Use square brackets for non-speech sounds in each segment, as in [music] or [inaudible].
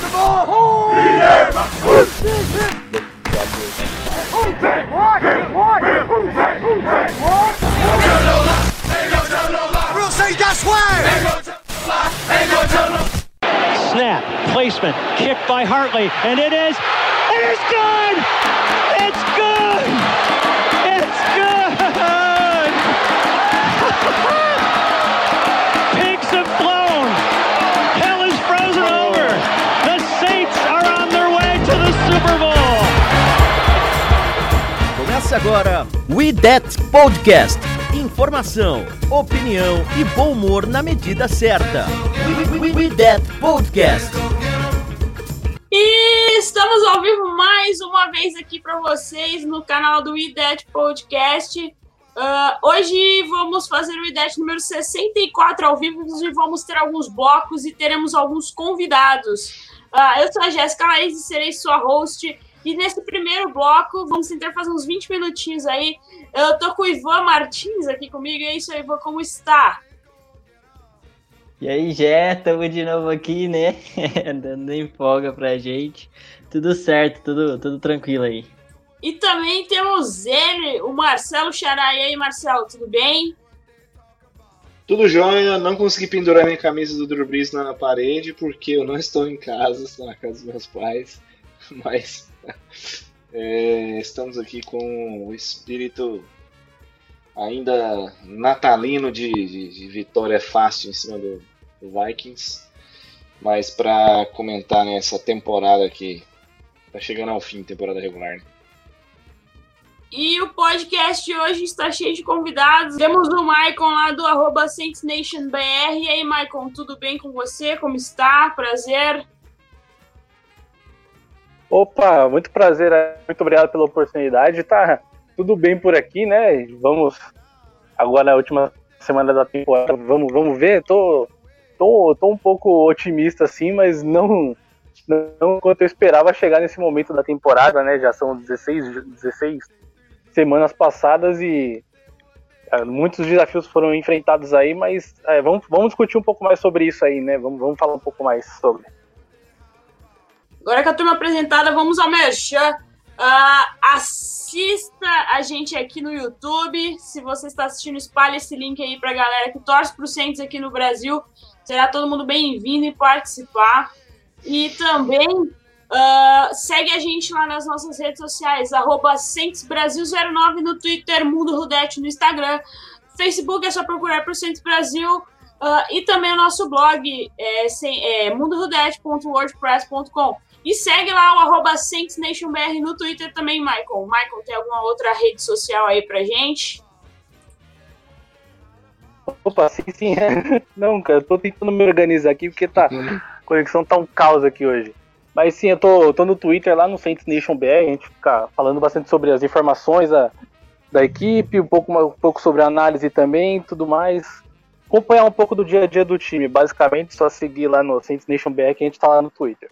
the ball! Oh! We'll where! Snap, placement, kick by Hartley, and it is, it is good! Começa agora We That Podcast. Informação, opinião e bom humor na medida certa. We, we, we That Podcast. E estamos ao vivo mais uma vez aqui para vocês no canal do IDET Podcast. Ah, hoje vamos fazer o IDET número 64 ao vivo e vamos ter alguns blocos e teremos alguns convidados. Ah, eu sou a Jéssica Laís e serei sua host. E nesse primeiro bloco, vamos tentar fazer uns 20 minutinhos aí. Eu tô com o Ivan Martins aqui comigo. E é isso aí, Ivan, como está? E aí, Jé, tamo de novo aqui, né? [laughs] Dando em folga pra gente. Tudo certo, tudo, tudo tranquilo aí. E também temos ele, o Marcelo Xará. E aí, Marcelo, tudo bem? Tudo jóia, não consegui pendurar minha camisa do Drew Brees na parede porque eu não estou em casa, estou na casa dos meus pais. [laughs] Mas [laughs] é, estamos aqui com o espírito ainda natalino de, de- de vitória fácil em cima do, do Vikings. Mas para comentar nessa temporada que tá chegando ao fim, temporada regular. né? E o podcast hoje está cheio de convidados. Temos o Maicon lá do arroba SaintsNationBR. E aí, Maicon, tudo bem com você? Como está? Prazer. Opa, muito prazer, muito obrigado pela oportunidade. Tá tudo bem por aqui, né? Vamos agora na última semana da temporada, vamos, vamos ver. Tô, tô, tô um pouco otimista assim, mas não não quanto eu esperava chegar nesse momento da temporada, né? Já são 16, 16 semanas passadas e é, muitos desafios foram enfrentados aí, mas é, vamos, vamos discutir um pouco mais sobre isso aí, né? Vamos, vamos falar um pouco mais sobre. Agora que a turma apresentada, vamos ao Merchan. Ah, assista a gente aqui no YouTube. Se você está assistindo, espalhe esse link aí pra galera que torce pro Saints aqui no Brasil. Será todo mundo bem-vindo e participar. E também ah, segue a gente lá nas nossas redes sociais, arroba SaintsBrasil09 no Twitter, Mundo Rudete no Instagram. Facebook é só procurar por Saints Brasil. Ah, e também o nosso blog é, é mundorudete.wordpress.com. E segue lá o arroba SaintsNationBR no Twitter também, Michael. Michael, tem alguma outra rede social aí pra gente? Opa, sim, sim. [laughs] Não, cara, eu tô tentando me organizar aqui porque tá. A conexão tá um caos aqui hoje. Mas sim, eu tô, eu tô no Twitter lá no Saints Nation BR, a gente fica falando bastante sobre as informações da, da equipe, um pouco, um pouco sobre a análise também, tudo mais. Acompanhar um pouco do dia a dia do time. Basicamente, só seguir lá no Saints Nation BR que a gente tá lá no Twitter.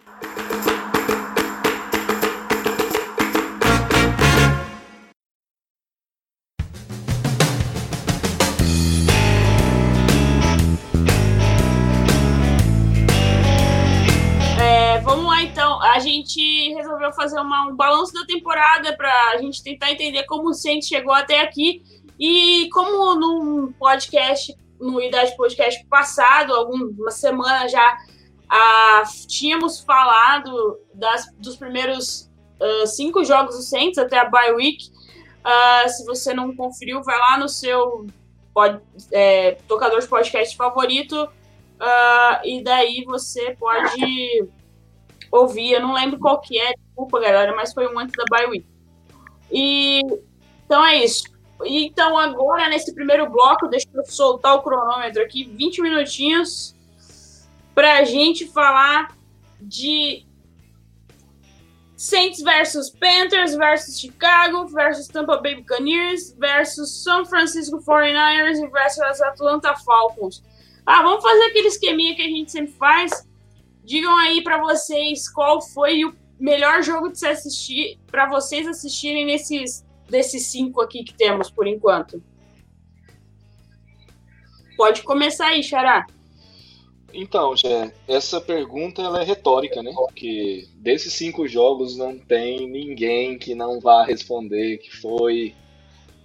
Gente resolveu fazer uma- um balanço da temporada pra gente tentar entender como o Saints chegou até aqui. E como num podcast, no Idade Podcast passado, alguma semana já, ah, tínhamos falado das- dos primeiros ah, cinco jogos do Saints até a bye week. Ah, se você não conferiu, vai lá no seu pod- é, tocador de podcast favorito. ah, e daí você pode ouvir, eu não lembro qual que é, desculpa galera, mas foi um antes da bye week. E então é isso. Então agora nesse primeiro bloco, deixa eu soltar o cronômetro aqui, 20 minutinhos pra gente falar de Saints versus Panthers versus Chicago versus Tampa Bay Buccaneers versus São Francisco 49ers e versus Atlanta Falcons. Ah, vamos fazer aquele esqueminha que a gente sempre faz. Digam aí pra vocês qual foi o melhor jogo de se assistir para vocês assistirem nesses desses cinco aqui que temos por enquanto. Pode começar aí, Xará. Então, já essa pergunta ela é retórica, né? Porque desses cinco jogos não tem ninguém que não vá responder que foi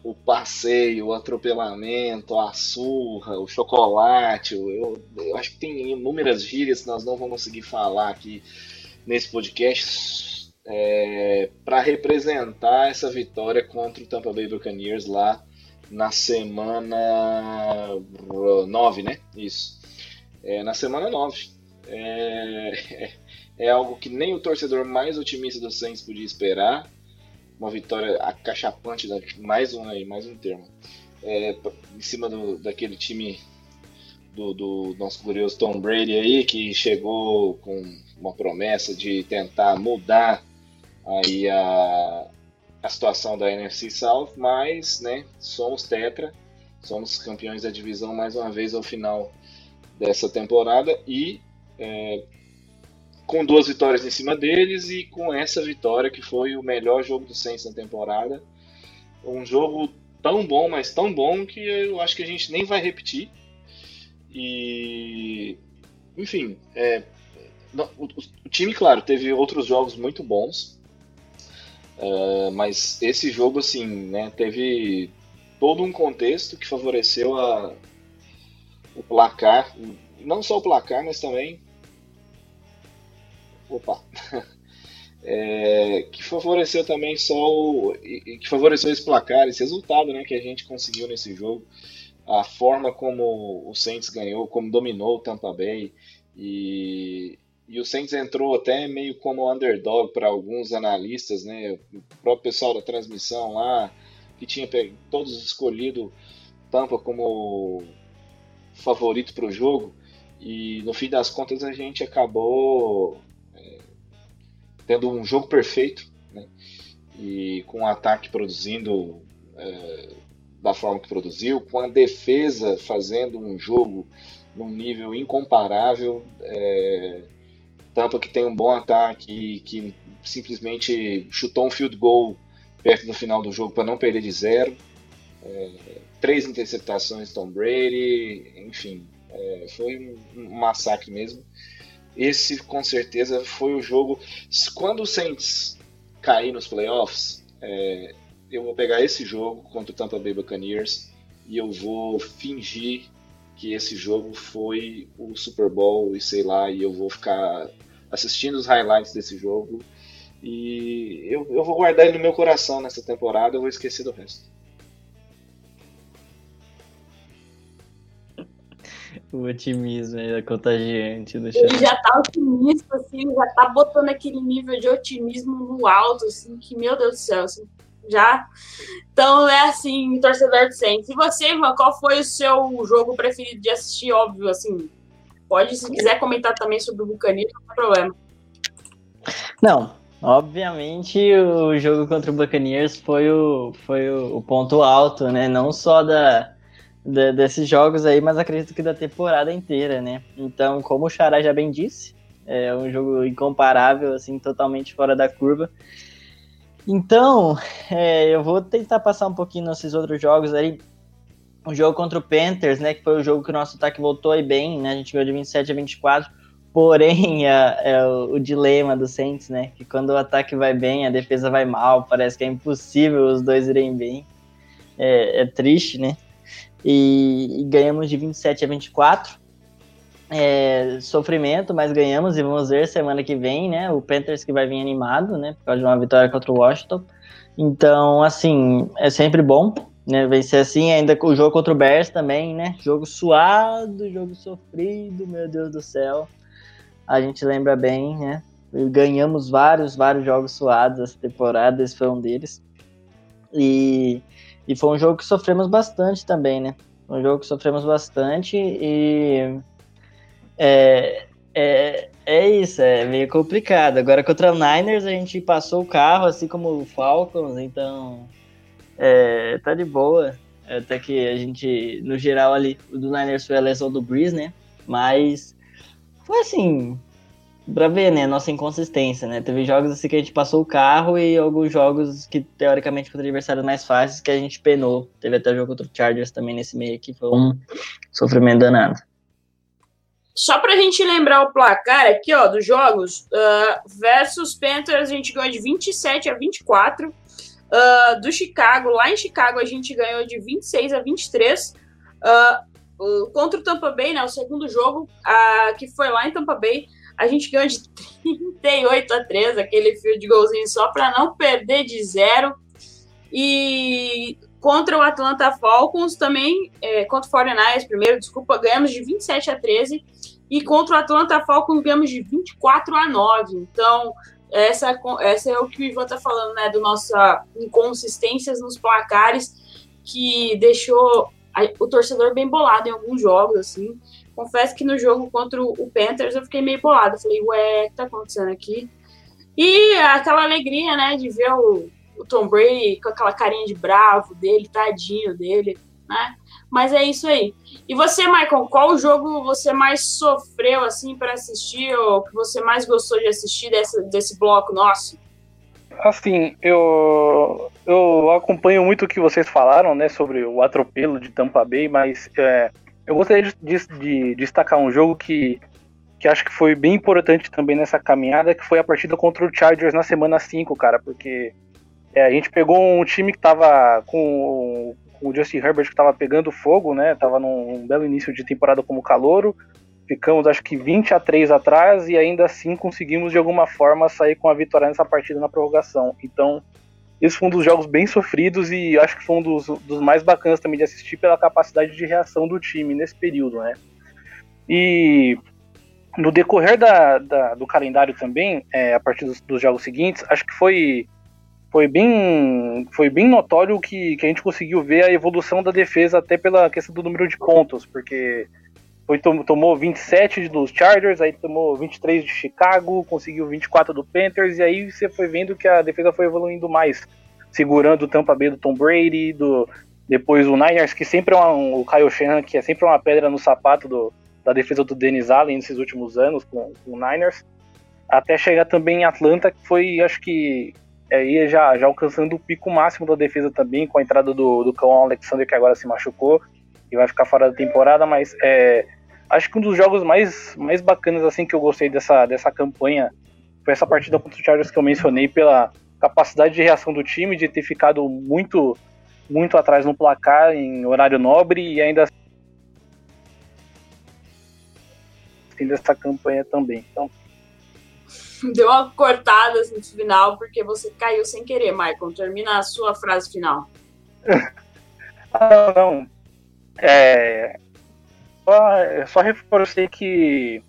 o passeio, o atropelamento, a surra, o chocolate. Eu, eu acho que tem inúmeras gírias que nós não vamos conseguir falar aqui nesse podcast é, para representar essa vitória contra o Tampa Bay Buccaneers lá na semana 9, né? Isso. É, na semana 9. É, [laughs] é, algo que nem o torcedor mais otimista do Saints podia esperar. Uma vitória acachapante, mais um aí, mais um termo. É, em cima do, daquele time do, do, nosso glorioso Tom Brady aí, que chegou com uma promessa de tentar mudar aí a, a situação da NFC South, mas né, somos tetra, somos campeões da divisão mais uma vez ao final dessa temporada e é, com duas vitórias em cima deles e com essa vitória que foi o melhor jogo do Saints na temporada. Um jogo tão bom, mas tão bom que eu acho que a gente nem vai repetir. E enfim, é, o, o, time, claro, teve outros jogos muito bons, uh, mas esse jogo, assim, né, teve todo um contexto que favoreceu a, o placar, não só o placar, mas também. Opa! [laughs] É, que favoreceu também só o. que favoreceu esse placar, esse resultado né, que a gente conseguiu nesse jogo. A forma como o Saints ganhou, como dominou o Tampa Bay. E, e o Saints entrou até meio como underdog para alguns analistas, né? O próprio pessoal da transmissão lá, que tinha todos escolhido Tampa como favorito para o jogo e no fim das contas a gente acabou tendo um jogo perfeito né? e com o ataque produzindo é, da forma que produziu, com a defesa fazendo um jogo num nível incomparável. É, Tampa que tem um bom ataque que simplesmente chutou um field goal perto do final do jogo para não perder de zero. É, três interceptações Tom Brady, enfim, é, foi um, massacre mesmo. Esse com certeza foi o jogo. Quando o Saints cair nos playoffs, é, eu vou pegar esse jogo contra o Tampa Bay Buccaneers e eu vou fingir que esse jogo foi o Super Bowl e sei lá, e eu vou ficar assistindo os highlights desse jogo e eu, eu vou guardar ele no meu coração nessa temporada, eu vou esquecer do resto. O otimismo é contagiante do Ele já tá otimista, assim, já tá botando aquele nível de otimismo no alto, assim, que, meu Deus do céu, assim, já. Então é assim, torcedor de Saints. E você, Ivan, qual foi o seu jogo preferido de assistir? Óbvio, assim, pode, se quiser comentar também sobre o Buccaneers, não tem problema. Não, obviamente o jogo contra o Buccaneers foi o, foi o, o ponto alto, né? Não só da de, desses jogos aí, mas acredito que da temporada inteira, né? Então, como o Xará já bem disse, é um jogo incomparável, assim, totalmente fora da curva. Então, é, eu vou tentar passar um pouquinho nesses outros jogos aí. O jogo contra o Panthers, né? Que foi o jogo que o nosso ataque voltou aí bem, né? A gente ganhou de 27 a 24. Porém, [laughs] é, o, o, dilema do Saints, né? Que quando o ataque vai bem, a defesa vai mal. Parece que é impossível os dois irem bem. É, é triste, né? E, e ganhamos de 27 a 24. É, sofrimento, mas ganhamos e vamos ver semana que vem, né? O Panthers que vai vir animado, né? Por causa de uma vitória contra o Washington. Então, assim, é sempre bom, né? Vencer assim, ainda com o jogo contra o Bears também, né? Jogo suado, jogo sofrido, meu Deus do céu. A gente lembra bem, né? Ganhamos vários, vários jogos suados essa temporada, esse foi um deles. E e foi um jogo que sofremos bastante também, né? Um jogo que sofremos bastante e. É, é, é isso, é meio complicado. Agora contra o Niners a gente passou o carro, assim como o Falcons, então. É, tá de boa. Até que a gente, no geral ali, o do Niners foi a lesão do Breeze, né? Mas foi assim, pra ver, né, nossa inconsistência, né? Teve jogos assim que a gente passou o carro e alguns jogos que, teoricamente, contra adversários mais fáceis que a gente penou. Teve até jogo contra o Chargers também nesse meio que foi um sofrimento danado. Só para a gente lembrar o placar aqui, ó, dos jogos, uh, versus Panthers, a gente ganhou de 27 a 24. Uh, ah, do Chicago, lá em Chicago, a gente ganhou de 26 a 23. Uh, contra o Tampa Bay, né, o segundo jogo, uh, que foi lá em Tampa Bay, a gente ganhou de 38 a 3, aquele fio de golzinho só para não perder de zero. E contra o Atlanta Falcons também, é, contra o 49 primeiro, desculpa, ganhamos de 27 a 13. E contra o Atlanta Falcons ganhamos de 24 a 9. Então, essa, essa é o que o Ivan tá falando, né? Do nossa inconsistências nos placares que deixou o torcedor bem bolado em alguns jogos, assim. Confesso que no jogo contra o Panthers eu fiquei meio bolado. Falei, ué, o que tá acontecendo aqui? E aquela alegria, né, de ver o, o Tom Brady com aquela carinha de bravo dele, tadinho dele, né? Mas é isso aí. E você, Michael, qual jogo você mais sofreu assim para assistir ou que você mais gostou de assistir desse, desse bloco nosso? Assim, eu, eu acompanho muito o que vocês falaram, né, sobre o atropelo de Tampa Bay, mas é, eu gostaria de, de, de, destacar um jogo que, que acho que foi bem importante também nessa caminhada, que foi a partida contra o Chargers na semana 5, cara, porque é, a gente pegou um time que tava com, com o Justin Herbert que tava pegando fogo, né, tava num belo início de temporada como calouro, Ficamos acho que 20 a 3 atrás e ainda assim conseguimos de alguma forma sair com a vitória nessa partida na prorrogação. Então, esse foi um dos jogos bem sofridos e acho que foi um dos, dos mais bacanas também de assistir pela capacidade de reação do time nesse período, né? E no decorrer da, da, do calendário também, é, a partir dos, dos, jogos seguintes, acho que foi, foi, bem, foi bem notório que, que a gente conseguiu ver a evolução da defesa até pela questão do número de pontos, porque foi, tomou 27 dos Chargers, aí tomou 23 de Chicago, conseguiu 24 do Panthers, e aí você foi vendo que a defesa foi evoluindo mais, segurando o Tampa Bay do Tom Brady, do, depois o Niners, que sempre é um, o Kyle Shanahan, que é sempre uma pedra no sapato do, da defesa do Dennis Allen nesses últimos anos com, com, o Niners, até chegar também em Atlanta, que foi, acho que, aí já, já alcançando o pico máximo da defesa também, com a entrada do, do Cão Alexander, que agora se machucou, vai ficar fora da temporada, mas é, acho que um dos jogos mais, mais bacanas assim que eu gostei dessa, dessa campanha foi essa partida contra o Chargers que eu mencionei pela capacidade de reação do time, de ter ficado muito muito atrás no placar em horário nobre e ainda assim dessa campanha também. Então, Deu uma cortada assim, no final porque você caiu sem querer, Michael. Termina a sua frase final. [laughs] ah, não. É, só, reforcei que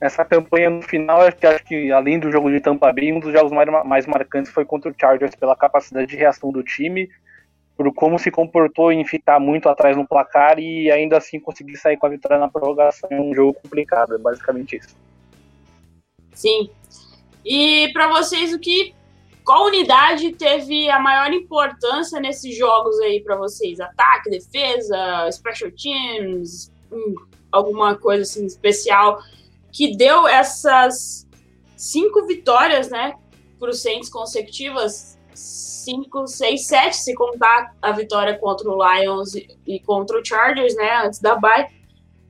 essa campanha no final, acho que, acho que além do jogo de Tampa Bay, um dos jogos mais, mais marcantes foi contra o Chargers pela capacidade de reação do time, por como se comportou em ficar muito atrás no placar e ainda assim conseguir sair com a vitória na prorrogação em um jogo complicado, é basicamente isso. Sim. E para vocês, o que qual unidade teve a maior importância nesses jogos aí para vocês? Ataque, defesa, special teams, hum, alguma coisa assim especial que deu essas cinco vitórias, né, para os Saints consecutivas, cinco, seis, sete, se contar a vitória contra o Lions e, contra o Chargers, né, antes da bye.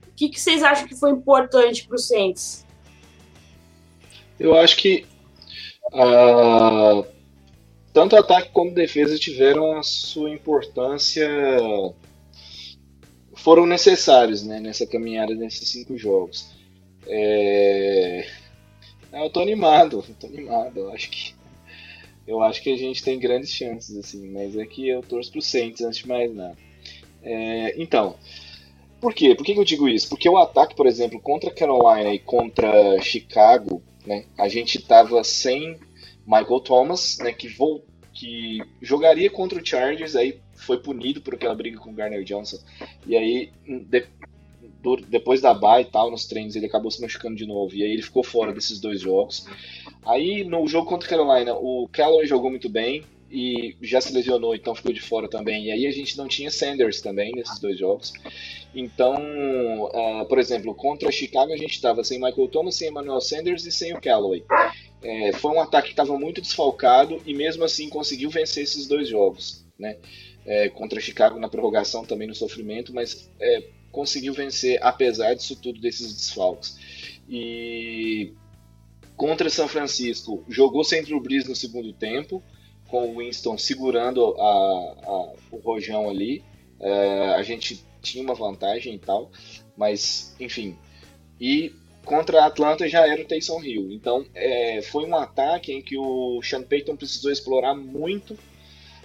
O que, que vocês acham que foi importante para os Saints? Eu acho que uh, tanto ataque como defesa tiveram a sua importância, foram necessários né, nessa caminhada nesses cinco jogos. É... Eu tô animado, eu tô animado, eu acho que eu acho que a gente tem grandes chances, assim, mas é que eu torço pro Saints antes de mais nada. É, então, por quê? Por que eu digo isso? Porque o ataque, por exemplo, contra Carolina e contra Chicago, né, a gente tava sem Michael Thomas, né, que, vol que jogaria contra o Chargers, aí foi punido por aquela briga com o Garner Johnson. E aí, de, depois da bye e tal, nos treinos, ele acabou se machucando de novo. E aí ele ficou fora desses dois jogos. Aí, no jogo contra o Carolina, o Callaway jogou muito bem e já se lesionou, então ficou de fora também. E aí a gente não tinha Sanders também nesses dois jogos. Então, uh, por exemplo, contra Chicago a gente estava sem Michael Thomas, sem Emmanuel Sanders e sem o Callaway. É, foi um ataque que estava muito desfalcado e mesmo assim conseguiu vencer esses dois jogos, né? É, contra Chicago na prorrogação também no sofrimento, mas é, conseguiu vencer, apesar disso tudo, desses desfalques. E contra São Francisco, jogou sem Drew Brees no segundo tempo, com o Winston segurando a, a, o rojão ali. É, a gente tinha uma vantagem e tal, mas enfim. E contra a Atlanta já era o Taysom Hill. Então é, foi um ataque em que o Sean Payton precisou explorar muito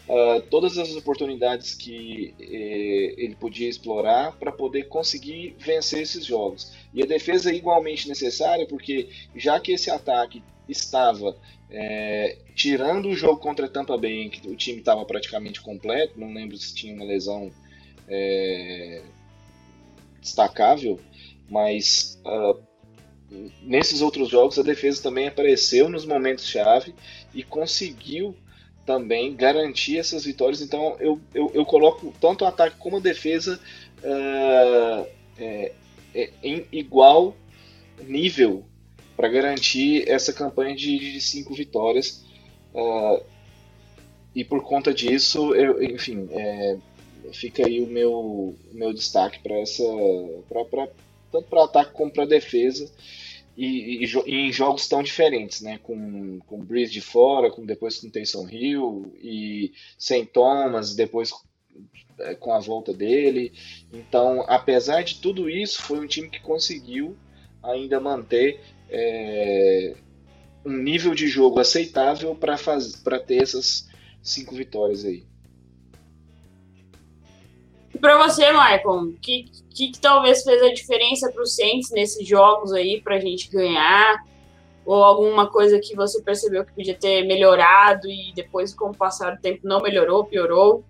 uh, todas as oportunidades que eh, ele podia explorar para poder conseguir vencer esses jogos. E a defesa é igualmente necessária porque já que esse ataque estava é, tirando o jogo contra Tampa Bay, em que o time estava praticamente completo, não lembro se tinha uma lesão é, destacável, mas uh, nesses outros jogos a defesa também apareceu nos momentos chave e conseguiu também garantir essas vitórias. Então eu, eu, eu coloco tanto o ataque como a defesa uh, é, é, em igual nível para garantir essa campanha de, de cinco vitórias. Uh, e por conta disso, eu, enfim, é, fica aí o meu, meu destaque para essa. Pra, pra, tanto para ataque como para defesa. E, e, e, em jogos tão diferentes, né? Com, com Breeze de fora, com depois com Taysom Hill e sem Thomas, depois é, com a volta dele. Então, apesar de tudo isso, foi um time que conseguiu ainda manter é, um nível de jogo aceitável para ter essas cinco vitórias aí. E para você, Michael, o que, que, que, talvez fez a diferença para o Saints nesses jogos aí para a gente ganhar? Ou alguma coisa que você percebeu que podia ter melhorado e depois, com o passar do tempo, não melhorou, piorou?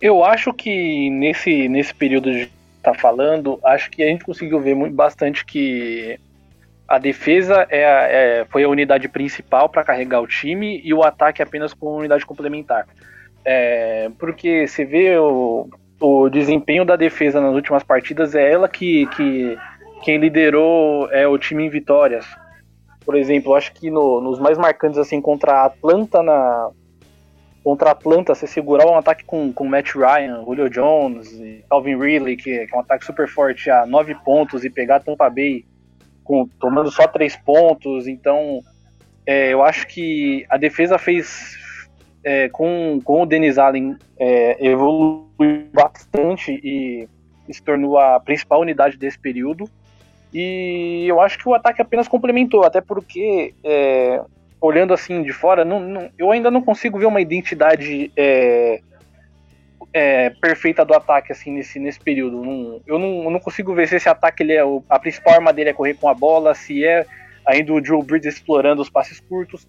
Eu acho que nesse, nesse período de tá falando, acho que a gente conseguiu ver muito, bastante que a defesa é, é foi a unidade principal para carregar o time e o ataque apenas como unidade complementar. É, porque você vê o, o desempenho da defesa nas últimas partidas, é ela que, que quem liderou é o time em vitórias. Por exemplo, acho que no, nos mais marcantes assim contra a Atlanta na contra a Atlanta, você segurar um ataque com, com Matt Ryan, Julio Jones, Calvin Ridley, que, que, é um ataque super forte a nove pontos e pegar Tampa Bay com, tomando só três pontos, então é, eu acho que a defesa fez é, com, com o Denis Allen é, evoluiu bastante e, e se tornou a principal unidade desse período. E eu acho que o ataque apenas complementou, até porque, é, olhando assim de fora, não, não, eu ainda não consigo ver uma identidade é, é, perfeita do ataque assim nesse, nesse período. Não, eu, não, eu não consigo ver se esse ataque ele é a principal arma dele é correr com a bola, se é ainda o Drew Brees explorando os passes curtos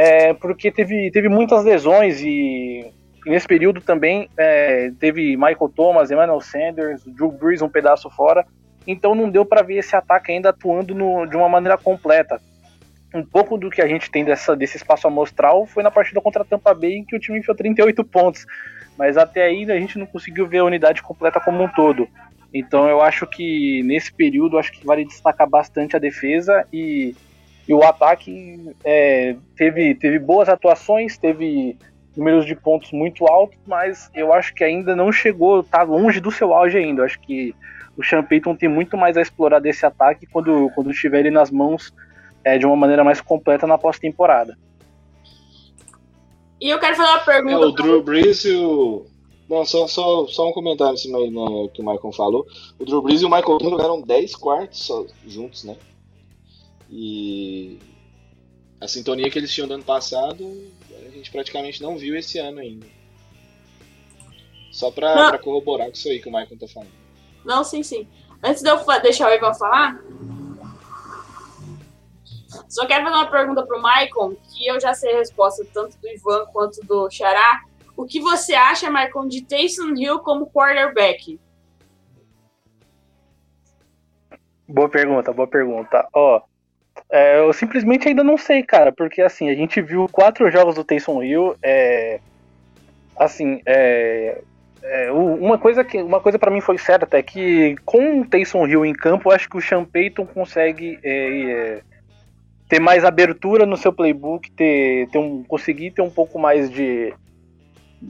é, porque teve, teve muitas lesões e nesse período também é, teve Michael Thomas, Emmanuel Sanders, Drew Brees um pedaço fora, então não deu para ver esse ataque ainda atuando no, de uma maneira completa. Um pouco do que a gente tem dessa, desse espaço amostral foi na partida contra a Tampa Bay, em que o time enfiou 38 pontos, mas até aí a gente não conseguiu ver a unidade completa como um todo. Então eu acho que nesse período acho que vale destacar bastante a defesa e e o ataque é, teve, teve boas atuações, teve números de pontos muito altos, mas eu acho que ainda não chegou, tá longe do seu auge ainda. Eu acho que o Sean Payton tem muito mais a explorar desse ataque quando, quando estiver ele nas mãos é, de uma maneira mais completa na pós-temporada. E eu quero fazer uma pergunta. É, o Drew Brees e o. Não, só, só, só um comentário em cima aí né, que o Michael falou. O Drew Brees e o Michael Thomas jogaram 10 quartos só, juntos, né? E a sintonia que eles tinham no ano passado, a gente praticamente não viu esse ano ainda. Só pra, pra corroborar com isso aí que o Michael tá falando. Não, sim, sim. Antes de eu deixar o Ivan falar, só quero fazer uma pergunta pro Michael, que eu já sei a resposta tanto do Ivan quanto do Xará. O que você acha, Michael, de Taysom Hill como quarterback? Boa pergunta, boa pergunta. Ó, é, eu simplesmente ainda não sei, cara, porque assim, a gente viu quatro jogos do Taysom Hill, é, assim, é, é, uma coisa que uma coisa para mim foi certa é que com o Taysom Hill em campo, eu acho que o Sean Payton consegue é, é, ter mais abertura no seu playbook, ter, ter um, conseguir ter um pouco mais de,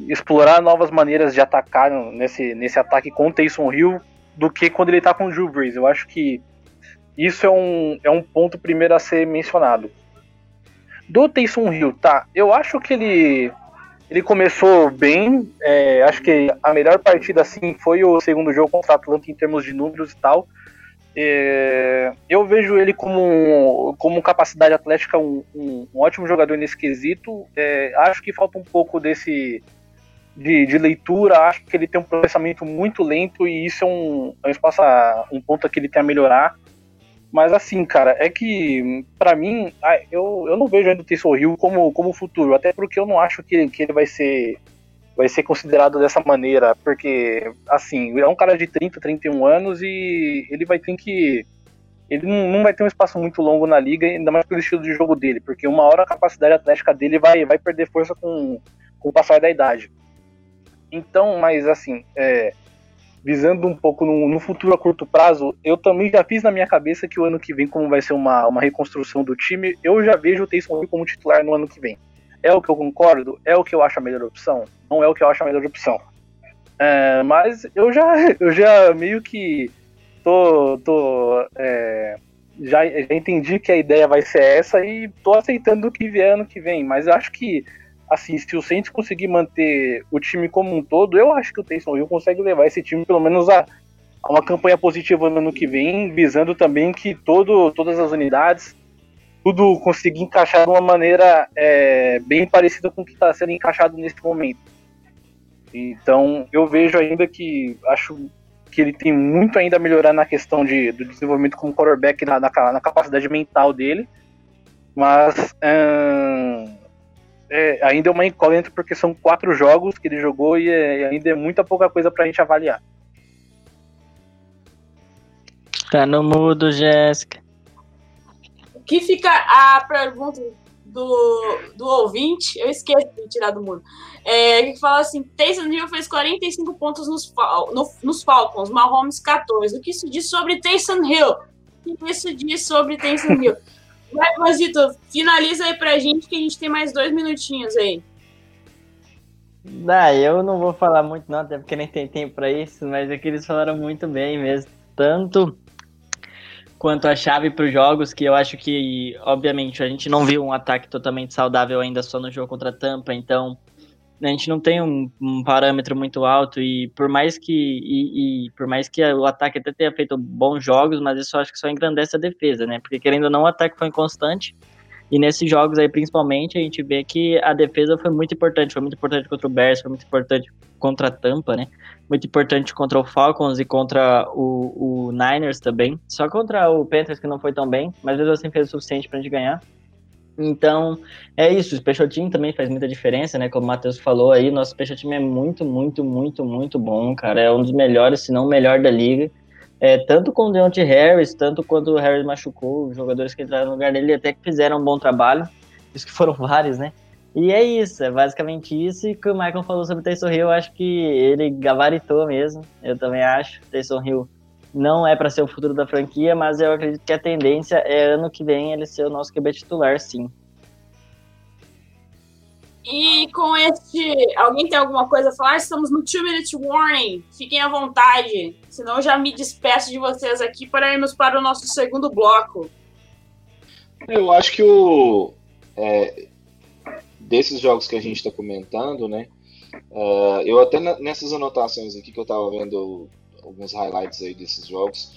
explorar novas maneiras de atacar nesse, nesse ataque com o Taysom Hill do que quando ele tá com o Drew Brees. Eu acho que isso é um, é um ponto primeiro a ser mencionado. Do Taysom Hill, tá? Eu acho que ele ele começou bem. É, acho que a melhor partida assim foi o segundo jogo contra o Atlanta em termos de números e tal. É, eu vejo ele como, como capacidade atlética um, um, um ótimo jogador nesse quesito. É, acho que falta um pouco desse de, de, leitura. Acho que ele tem um processamento muito lento e isso é um, é um espaço, um ponto que ele tem a melhorar. Mas assim, cara, é que para mim eu, eu não vejo ainda o Taysom Hill como, como futuro, até porque eu não acho que, que ele vai ser vai ser considerado dessa maneira, porque, assim, é um cara de 30, 31 anos e ele vai ter que. Ele não, vai ter um espaço muito longo na liga, ainda mais pelo estilo de jogo dele, porque uma hora a capacidade atlética dele vai, vai perder força com, com o passar da idade. Então, mas assim, é, visando um pouco no, no, futuro a curto prazo, eu também já fiz na minha cabeça que o ano que vem, como vai ser uma, uma reconstrução do time, eu já vejo o Taysom como titular no ano que vem. É o que eu concordo? É o que eu acho a melhor opção? Não é o que eu acho a melhor opção. É, mas eu já, [laughs] eu já meio que tô, tô é, já, já entendi que a ideia vai ser essa e tô aceitando o que vier ano que vem. Mas eu acho que assim, se o Saints conseguir manter o time como um todo, eu acho que o Taysom Hill consegue levar esse time pelo menos a, a uma campanha positiva no ano que vem, visando também que todo, todas as unidades tudo conseguir encaixar de uma maneira é, bem parecida com o que está sendo encaixado nesse momento. Então eu vejo ainda que acho que ele tem muito ainda a melhorar na questão de, do desenvolvimento como quarterback, na, na, na capacidade mental dele, mas hum, é, ainda é uma incógnita porque são quatro jogos que ele jogou e, é, ainda é muita pouca coisa para a gente avaliar. Tá no mudo, Jéssica que fica a pergunta do, do ouvinte, eu esqueci de tirar do mundo, é, que fala assim, Taysom Hill fez 45 pontos nos, no, nos Falcons, Mahomes 14. O que isso diz sobre Taysom Hill? O que isso diz sobre Taysom Hill? [laughs] Vai, Mazito, finaliza aí pra gente que a gente tem mais dois minutinhos aí. Ah, eu não vou falar muito não, até porque nem tem tempo para isso, mas é que eles falaram muito bem mesmo. Tanto quanto a chave para os jogos, que eu acho que, obviamente, a gente não viu um ataque totalmente saudável ainda só no jogo contra a Tampa, então a gente não tem um, um parâmetro muito alto e por mais que e, e, por mais que o ataque até tenha feito bons jogos, mas isso eu acho que só engrandece a defesa, né? Porque querendo ou não, o ataque foi inconstante. E nesses jogos aí, principalmente, a gente vê que a defesa foi muito importante. Foi muito importante contra o Bears, foi muito importante contra a Tampa, né? Muito importante contra o Falcons e contra o, o Niners também. Só contra o Panthers que não foi tão bem, mas mesmo assim fez o suficiente pra gente ganhar. Então, é isso. O Special Team também faz muita diferença, né? Como o Matheus falou aí, nosso Special Team é muito, muito, muito, muito bom, cara. É um dos melhores, se não o melhor da liga. É, tanto com o Deontay Harris, tanto quando o Harris machucou, os jogadores que entraram no lugar dele até que fizeram um bom trabalho, isso que foram [laughs] vários, né? E é isso, é basicamente isso. E que o Michael falou sobre o Taysom Hill, eu acho que ele gabaritou mesmo. Eu também acho. Taysom Hill não é para ser o futuro da franquia, mas eu acredito que a tendência é ano que vem ele ser o nosso QB titular, sim. E com este. Alguém tem alguma coisa a falar? Estamos no 2 Minute Warning. Fiquem à vontade. Senão eu já me despeço de vocês aqui para irmos para o nosso segundo bloco. Eu acho que o. É, desses jogos que a gente está comentando, né? Uh, eu até nessas anotações aqui que eu estava vendo alguns highlights aí desses jogos.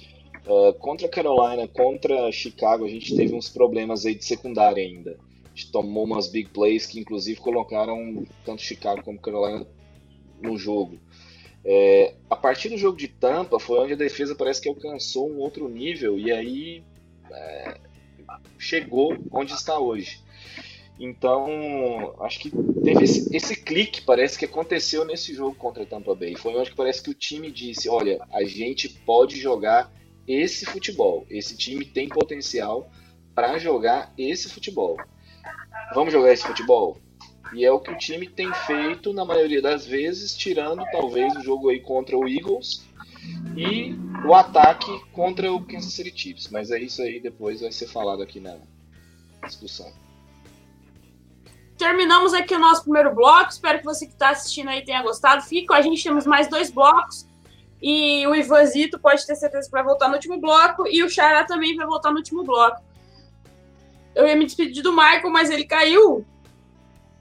Uh, contra Carolina, contra Chicago, a gente teve uns problemas aí de secundária ainda tomou umas big plays que inclusive colocaram tanto Chicago como Carolina no jogo. É, a partir do jogo de Tampa foi onde a defesa parece que alcançou um outro nível e aí é, chegou onde está hoje. Então, acho que teve esse, esse, clique, parece que aconteceu nesse jogo contra a Tampa Bay. Foi onde parece que o time disse: olha, a gente pode jogar esse futebol. Esse time tem potencial para jogar esse futebol vamos jogar esse futebol? E é o que o time tem feito na maioria das vezes, tirando talvez o jogo aí contra o Eagles e o ataque contra o Kansas City Chiefs. Mas é isso aí, depois vai ser falado aqui na discussão. terminamos aqui o nosso primeiro bloco. Espero que você que está assistindo aí tenha gostado. Fique com a gente, temos mais dois blocos. E o Ivanzito pode ter certeza que vai voltar no último bloco. E o Xará também vai voltar no último bloco. Eu ia me despedir do Michael, mas ele caiu.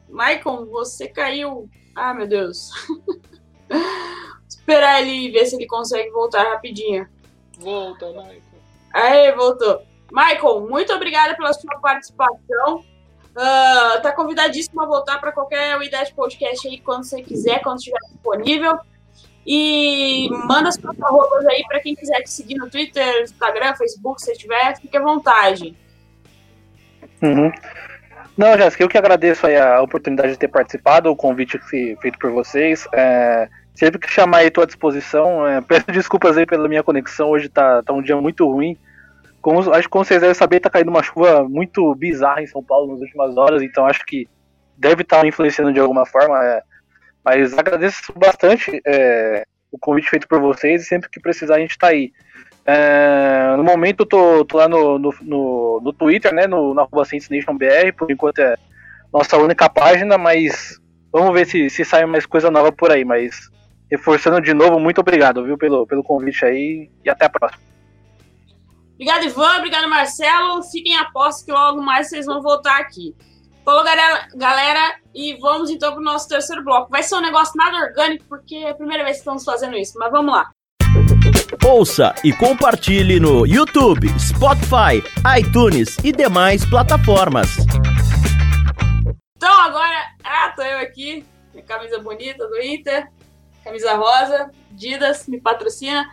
Michael, você caiu. Ah, meu Deus. [laughs] Esperar ele ver se ele consegue voltar rapidinho. Volta, Michael. Aí, voltou. Michael, muito obrigada pela sua participação. Uh, tá convidadíssimo a voltar para qualquer UIDET Podcast aí quando você quiser, quando estiver disponível. E manda suas arrobas aí para quem quiser te seguir no Twitter, Instagram, Facebook, se tiver, fique à vontade. Uhum. Não, Jéssica, eu que agradeço a oportunidade de ter participado, o convite feito por vocês. É, sempre que chamar aí, estou à disposição. É, [laughs] peço desculpas aí pela minha conexão, hoje tá, tá um dia muito ruim. Como, acho que como vocês devem saber, tá caindo uma chuva muito bizarra em São Paulo nas últimas horas, então acho que deve estar tá influenciando de alguma forma. É, mas agradeço bastante é, o convite feito por vocês e sempre que precisar a gente está aí. É, no momento eu tô, tô lá no, no, no, no, Twitter, né, no, na arroba BR, por enquanto é nossa única página, mas vamos ver se, se sai mais coisa nova por aí, mas reforçando de novo, muito obrigado, viu, pelo, pelo convite aí e até a próxima. Obrigado, Ivan, obrigado, Marcelo, fiquem a posse que logo mais vocês vão voltar aqui. Falou, galera, galera, e vamos então para o nosso terceiro bloco. Vai ser um negócio nada orgânico, porque é a primeira vez que estamos fazendo isso, mas vamos lá. Ouça e compartilhe no YouTube, Spotify, iTunes e demais plataformas. Então agora, ah, tô eu aqui, minha camisa bonita do Inter, camisa rosa, Didas me patrocina.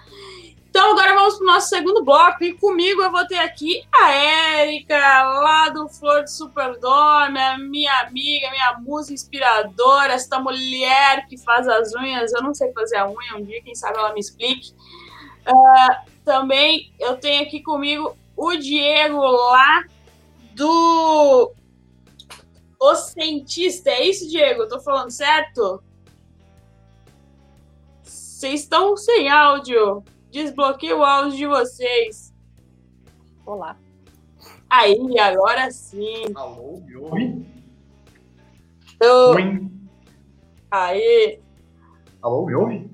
Então agora vamos para o nosso segundo bloco e comigo eu vou ter aqui a Érica, lá do Flor de Superdome, minha amiga, minha musa inspiradora, esta mulher que faz as unhas. Eu não sei fazer a unha, um dia quem sabe ela me explique. Uh, também eu tenho aqui comigo o Diego lá do O Cientista. É isso, Diego? Eu tô falando certo? Vocês estão sem áudio. Desbloqueei o áudio de vocês. Olá. Aí, agora sim. Alô, me ouve? Eu... Oi. Aí. Alô, me ouve?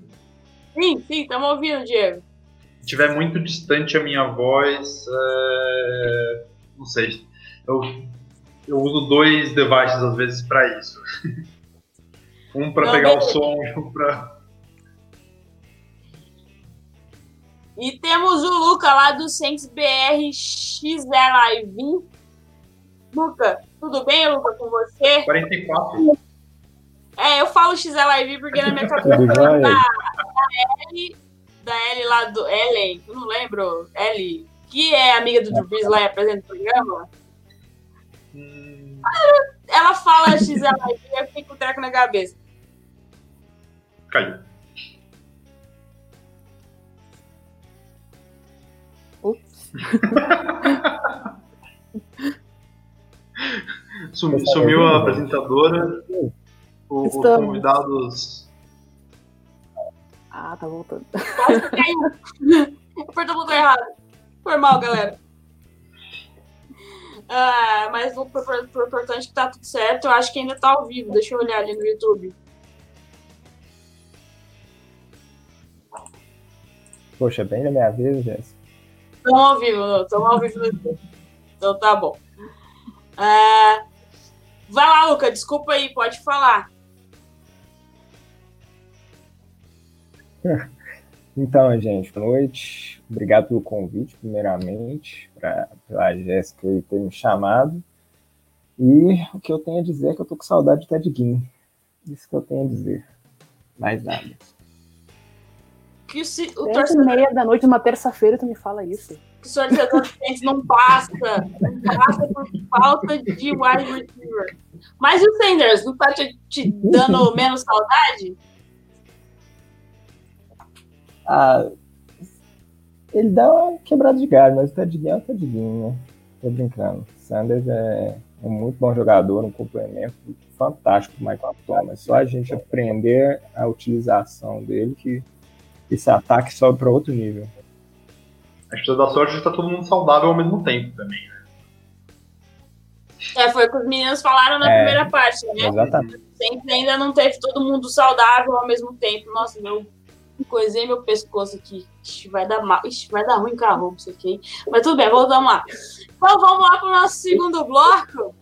Sim, sim, estamos ouvindo, Diego. Se estiver muito distante a minha voz, é... não sei. Eu, eu uso dois devices às vezes para isso. [laughs] um para pegar o som e um para E temos o Luca lá do Saints BR XLIV. Luca, tudo bem, Luca, com você? 44. É, eu falo XLIV porque na minha cabeça da, da L, da L lá do Ellen, eu não lembro, L, que é amiga do Drew Brees lá e apresenta o programa. Hum. Ela fala XLIV e eu fiquei com o treco na cabeça. Caiu. [laughs] Sumiu a apresentadora. O, os convidados. Ah, tá voltando. Apertou [laughs] o botão errado. Foi mal, galera. Ah, mas o importante é que tá tudo certo. Eu acho que ainda tá ao vivo. Deixa eu olhar ali no YouTube. Poxa, bem na minha vez, Jéssica. Estamos ao vivo, estamos ao vivo. Então tá bom. É... Vai lá, Luca, desculpa aí, pode falar. [laughs] Então, gente, boa noite. Obrigado pelo convite, primeiramente, pra, pela Jéssica ter me chamado. E o que eu tenho a dizer é que eu tô com saudade de Ted Guin. Isso que eu tenho a dizer. Mais nada que o, se, o torcedor... meia da noite, uma terça-feira, tu me fala isso. Que o torcedor [laughs] do não passa, não passa por falta de wide receiver. Mas e o Sanders, não tá te, te dando menos saudade? Ah, ele dá uma quebrada de galho, mas o Tedguinho é o Tedguinho, né? Tô brincando. Sanders é um muito bom jogador, um complemento fantástico do Michael Thomas. Só a gente aprender a utilização dele que esse ataque sobe para outro nível. A gente da sorte de estar todo mundo saudável ao mesmo tempo também, né? É, foi o que os meninos falaram na é, primeira parte, né? Exatamente. Sempre ainda não teve todo mundo saudável ao mesmo tempo. Nossa, meu coisei meu pescoço aqui. Ixi, vai dar mal. Ixi, vai dar ruim com a roupa isso aqui. Mas tudo bem, voltamos lá. Então vamos lá para o nosso segundo bloco.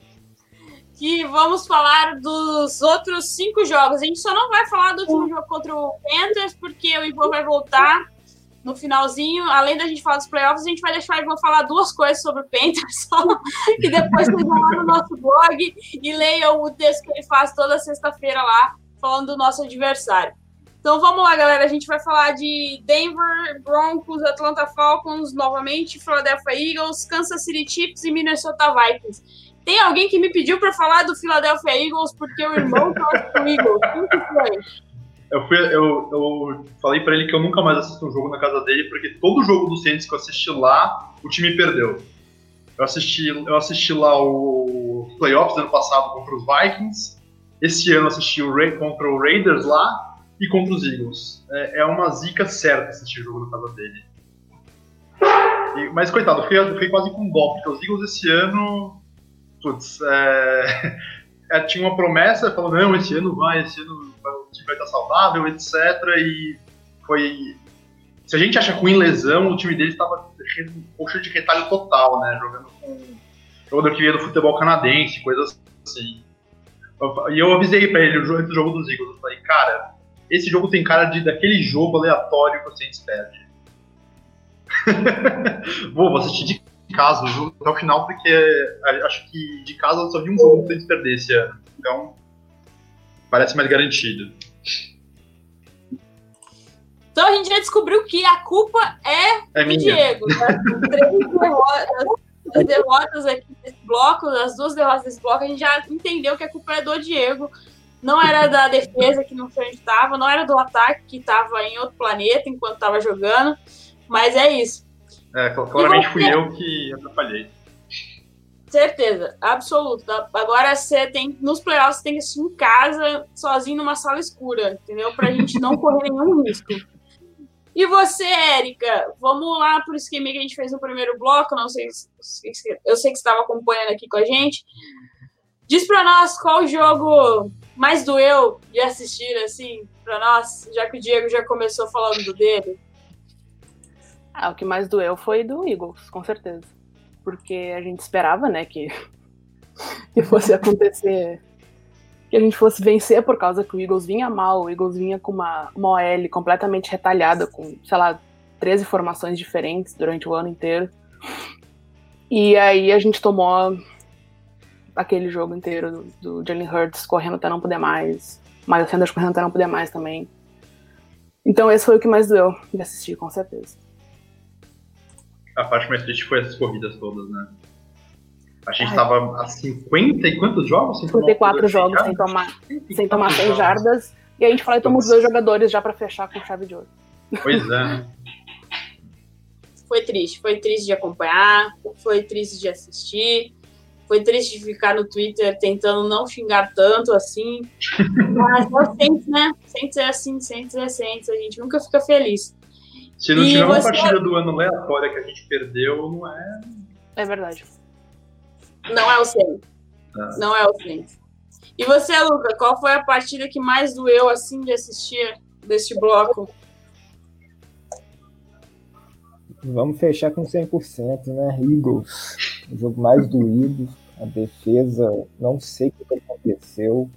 Que vamos falar dos outros cinco jogos. A gente só não vai falar do último jogo contra o Panthers, porque o Ivan vai voltar no finalzinho, além da gente falar dos playoffs, a gente vai deixar o Ivan falar duas coisas sobre o Panthers, só [laughs] que depois vocês vão lá no nosso blog e leiam o texto que ele faz toda sexta-feira lá, falando do nosso adversário. Então vamos lá, galera. A gente vai falar de Denver Broncos, Atlanta Falcons novamente, Philadelphia Eagles, Kansas City Chiefs e Minnesota Vikings. Tem alguém que me pediu para falar do Philadelphia Eagles porque o irmão torce pro Eagles. Que foi? Eu, fui, eu, eu falei para ele que eu nunca mais assisto um jogo na casa dele, porque todo jogo do Saints que eu assisti lá, o time perdeu. Eu assisti, eu assisti lá o playoffs ano passado contra os Vikings. Esse ano assisti o Ray, contra o Raiders lá e contra os Eagles. É, é uma zica certa assistir jogo na casa dele. E, mas coitado, fiquei, fiquei, quase com dó, porque os Eagles esse ano. Putz, é, [laughs] é, tinha uma promessa, falou, não, esse ano vai, esse ano o time vai estar saudável, etc. E foi. Se a gente acha ruim lesão, o time dele estava coxa de retalho total, né? Jogando com jogador que veio do futebol canadense, coisas assim. E eu avisei para ele o jogo, o jogo dos Eagles. Eu falei, cara, esse jogo tem cara de daquele jogo aleatório que Saints perde. [laughs] Vou, assistir de casa o jogo até o final, porque acho que de casa eu só vi um jogo que o Saints perder esse ano. Então, parece mais garantido. Então a gente já descobriu que a culpa é, é do Diego. Né? [laughs] Três derrotas, as derrotas aqui desse bloco, as duas derrotas desse bloco, a gente já entendeu que a culpa é do Diego. Não era da defesa que não foi onde estava, não era do ataque que estava em outro planeta enquanto estava jogando, mas é isso. É, claramente você... fui eu que atrapalhei. Certeza, absoluto. Agora você tem, nos playoffs, você tem que assistir em casa, sozinho numa sala escura, entendeu? Pra gente não correr nenhum risco. E você, Érica, vamos lá pro esquema que a gente fez no primeiro bloco. Não sei, eu sei que você estava acompanhando aqui com a gente. Diz para nós qual jogo mais doeu de assistir, assim, para nós, já que o Diego já começou falando do dele? Ah, o que mais doeu foi do Eagles, com certeza. Porque a gente esperava, né, que, [laughs] que fosse acontecer, que a gente fosse vencer por causa que o Eagles vinha mal, o Eagles vinha com uma, uma OL completamente retalhada, com, sei lá, 13 formações diferentes durante o ano inteiro. E aí a gente tomou aquele jogo inteiro do, do Jalen Hurts correndo até não poder mais, Miles Sanders correndo até não poder mais também. Então esse foi o que mais doeu de assistir, com certeza. A parte mais triste foi essas corridas todas, né? A gente estava a 50 e quantos jogos? 54 jogos sem tomar, sem tomar 100 jardas. E a gente falou que tomamos dois jogadores já para fechar com chave de ouro. Pois é. foi triste, foi triste de acompanhar, foi triste de assistir. Foi triste ficar no Twitter tentando não xingar tanto assim. [laughs] Mas é Saints, né? Saints é assim, Saints é Saints. A gente nunca fica feliz. Se não e tiver você... uma partida do ano aleatória que a gente perdeu, não é. É verdade. Não é o Saints. É. Não é o Saints. E você, Luca, qual foi a partida que mais doeu assim de assistir deste bloco? Vamos fechar com 100%, né? Eagles. O jogo mais doído. A defesa, não sei o que aconteceu.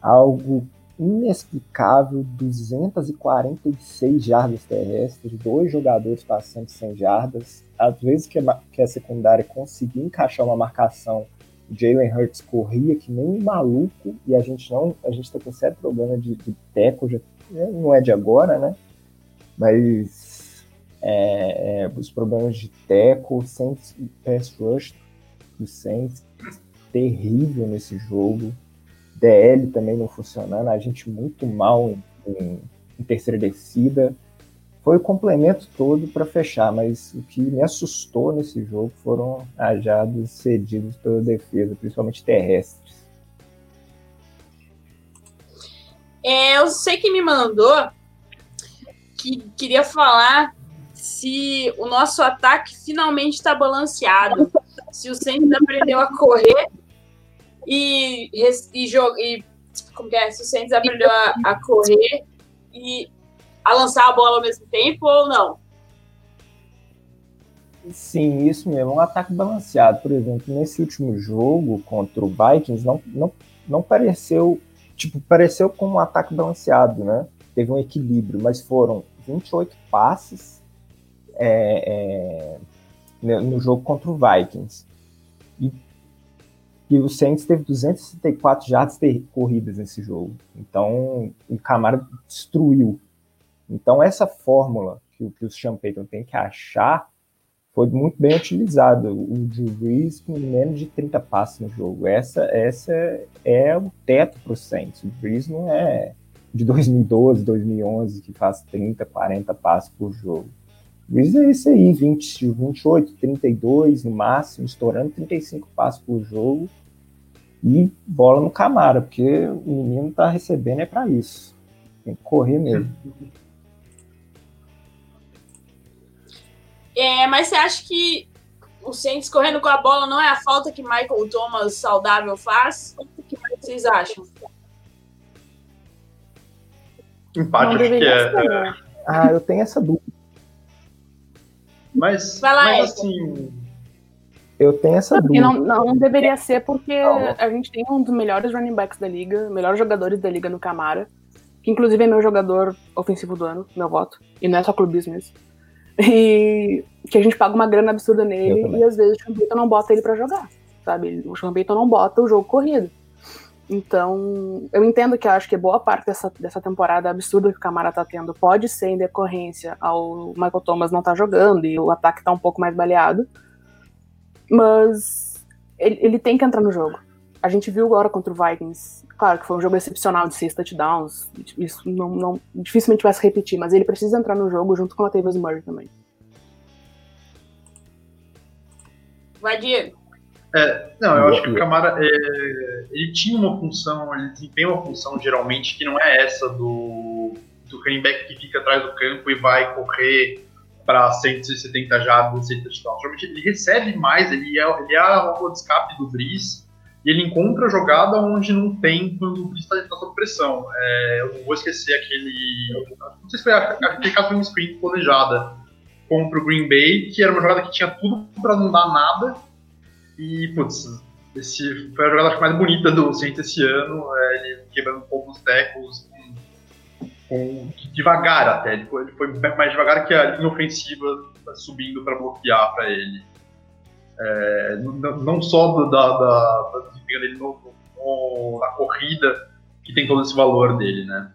Algo inexplicável, 246 jardas terrestres, dois jogadores passando 100 jardas. Às vezes que a, que a secundária conseguia encaixar uma marcação, Jalen Hurts corria que nem um maluco e a gente não, a gente tá com certo problema de, de teco, já, não é de agora, né? Mas é, é, os problemas de teco, sem pass rush do Saints, terrível nesse jogo. DL também não funcionando, a gente muito mal em, em terceira descida. Foi o complemento todo para fechar, mas o que me assustou nesse jogo foram ajados cedidos pela defesa, principalmente terrestres. É, eu sei que me mandou que queria falar se o nosso ataque finalmente está balanceado se o Saints aprendeu a correr e, e, e como que é? Se o aprendeu a, a correr e a lançar a bola ao mesmo tempo ou não? Sim, isso mesmo, um ataque balanceado. Por exemplo, nesse último jogo contra o Vikings, não, não, não pareceu, tipo, pareceu como um ataque balanceado, né? Teve um equilíbrio, mas foram 28 passes é, é, no jogo contra o Vikings. E, e o Saints teve 264 jardas corridas nesse jogo. Então, o Camaro destruiu. Então, essa fórmula que, que o Sean Payton tem que achar foi muito bem utilizado. O Drew Brees com menos de 30 passes no jogo. Essa, essa é o teto para o Saints. O Brees não é de 2012, 2011 que faz 30, 40 passes por jogo. Brees é isso aí, 20, 28, 32 no máximo, estourando 35 passes por jogo e bola no Camara, porque o menino tá recebendo é para isso. Tem que correr mesmo. É, mas você acha que o Saints correndo com a bola não é a falta que Michael Thomas saudável faz? O que vocês acham? Empate, acho que é. Né? Ah, eu tenho essa dúvida. Mas, Vai lá, mas assim. Eu tenho essa dúvida. Não, não deveria ser porque a gente tem um dos melhores running backs da liga, melhores jogadores da liga no Camara, que inclusive é meu jogador ofensivo do ano, meu voto. E não é só clubismo isso. E que a gente paga uma grana absurda nele e às vezes o Sean não bota ele para jogar, sabe? O Sean não bota o jogo corrido. Então, eu entendo que eu acho que boa parte dessa, dessa temporada absurda que o Camara tá tendo pode ser em decorrência ao Michael Thomas não tá jogando e o ataque tá um pouco mais baleado. Mas ele, ele tem que entrar no jogo. A gente viu agora contra o Vikings. Claro que foi um jogo excepcional de seis touchdowns. Isso não, não dificilmente vai se repetir, mas ele precisa entrar no jogo junto com a Tavis Murray também. Vai, Diego. É, não, eu acho que o Camara é, ele tinha uma função, ele desempenha uma função geralmente que não é essa do, do running back que fica atrás do campo e vai correr para 170 jardas, 100 touchdowns. Geralmente ele recebe mais, ele é, ele é a válvula de escape do Brice e ele encontra a jogada onde não tem quando o Brice está tá sob pressão. É, eu não vou esquecer aquele. Não sei se foi aquele caso de uma screen planejada contra o Green Bay, que era uma jogada que tinha tudo para não dar nada. E, putz, esse foi a jogada mais bonita do Saints esse ano, é, ele quebrando um pouco os tecos, com, devagar até, ele foi, ele foi, mais devagar que a linha ofensiva subindo para bloquear para ele. É, não, não, só da, da, da dele no, no, na corrida, que tem todo esse valor dele, né?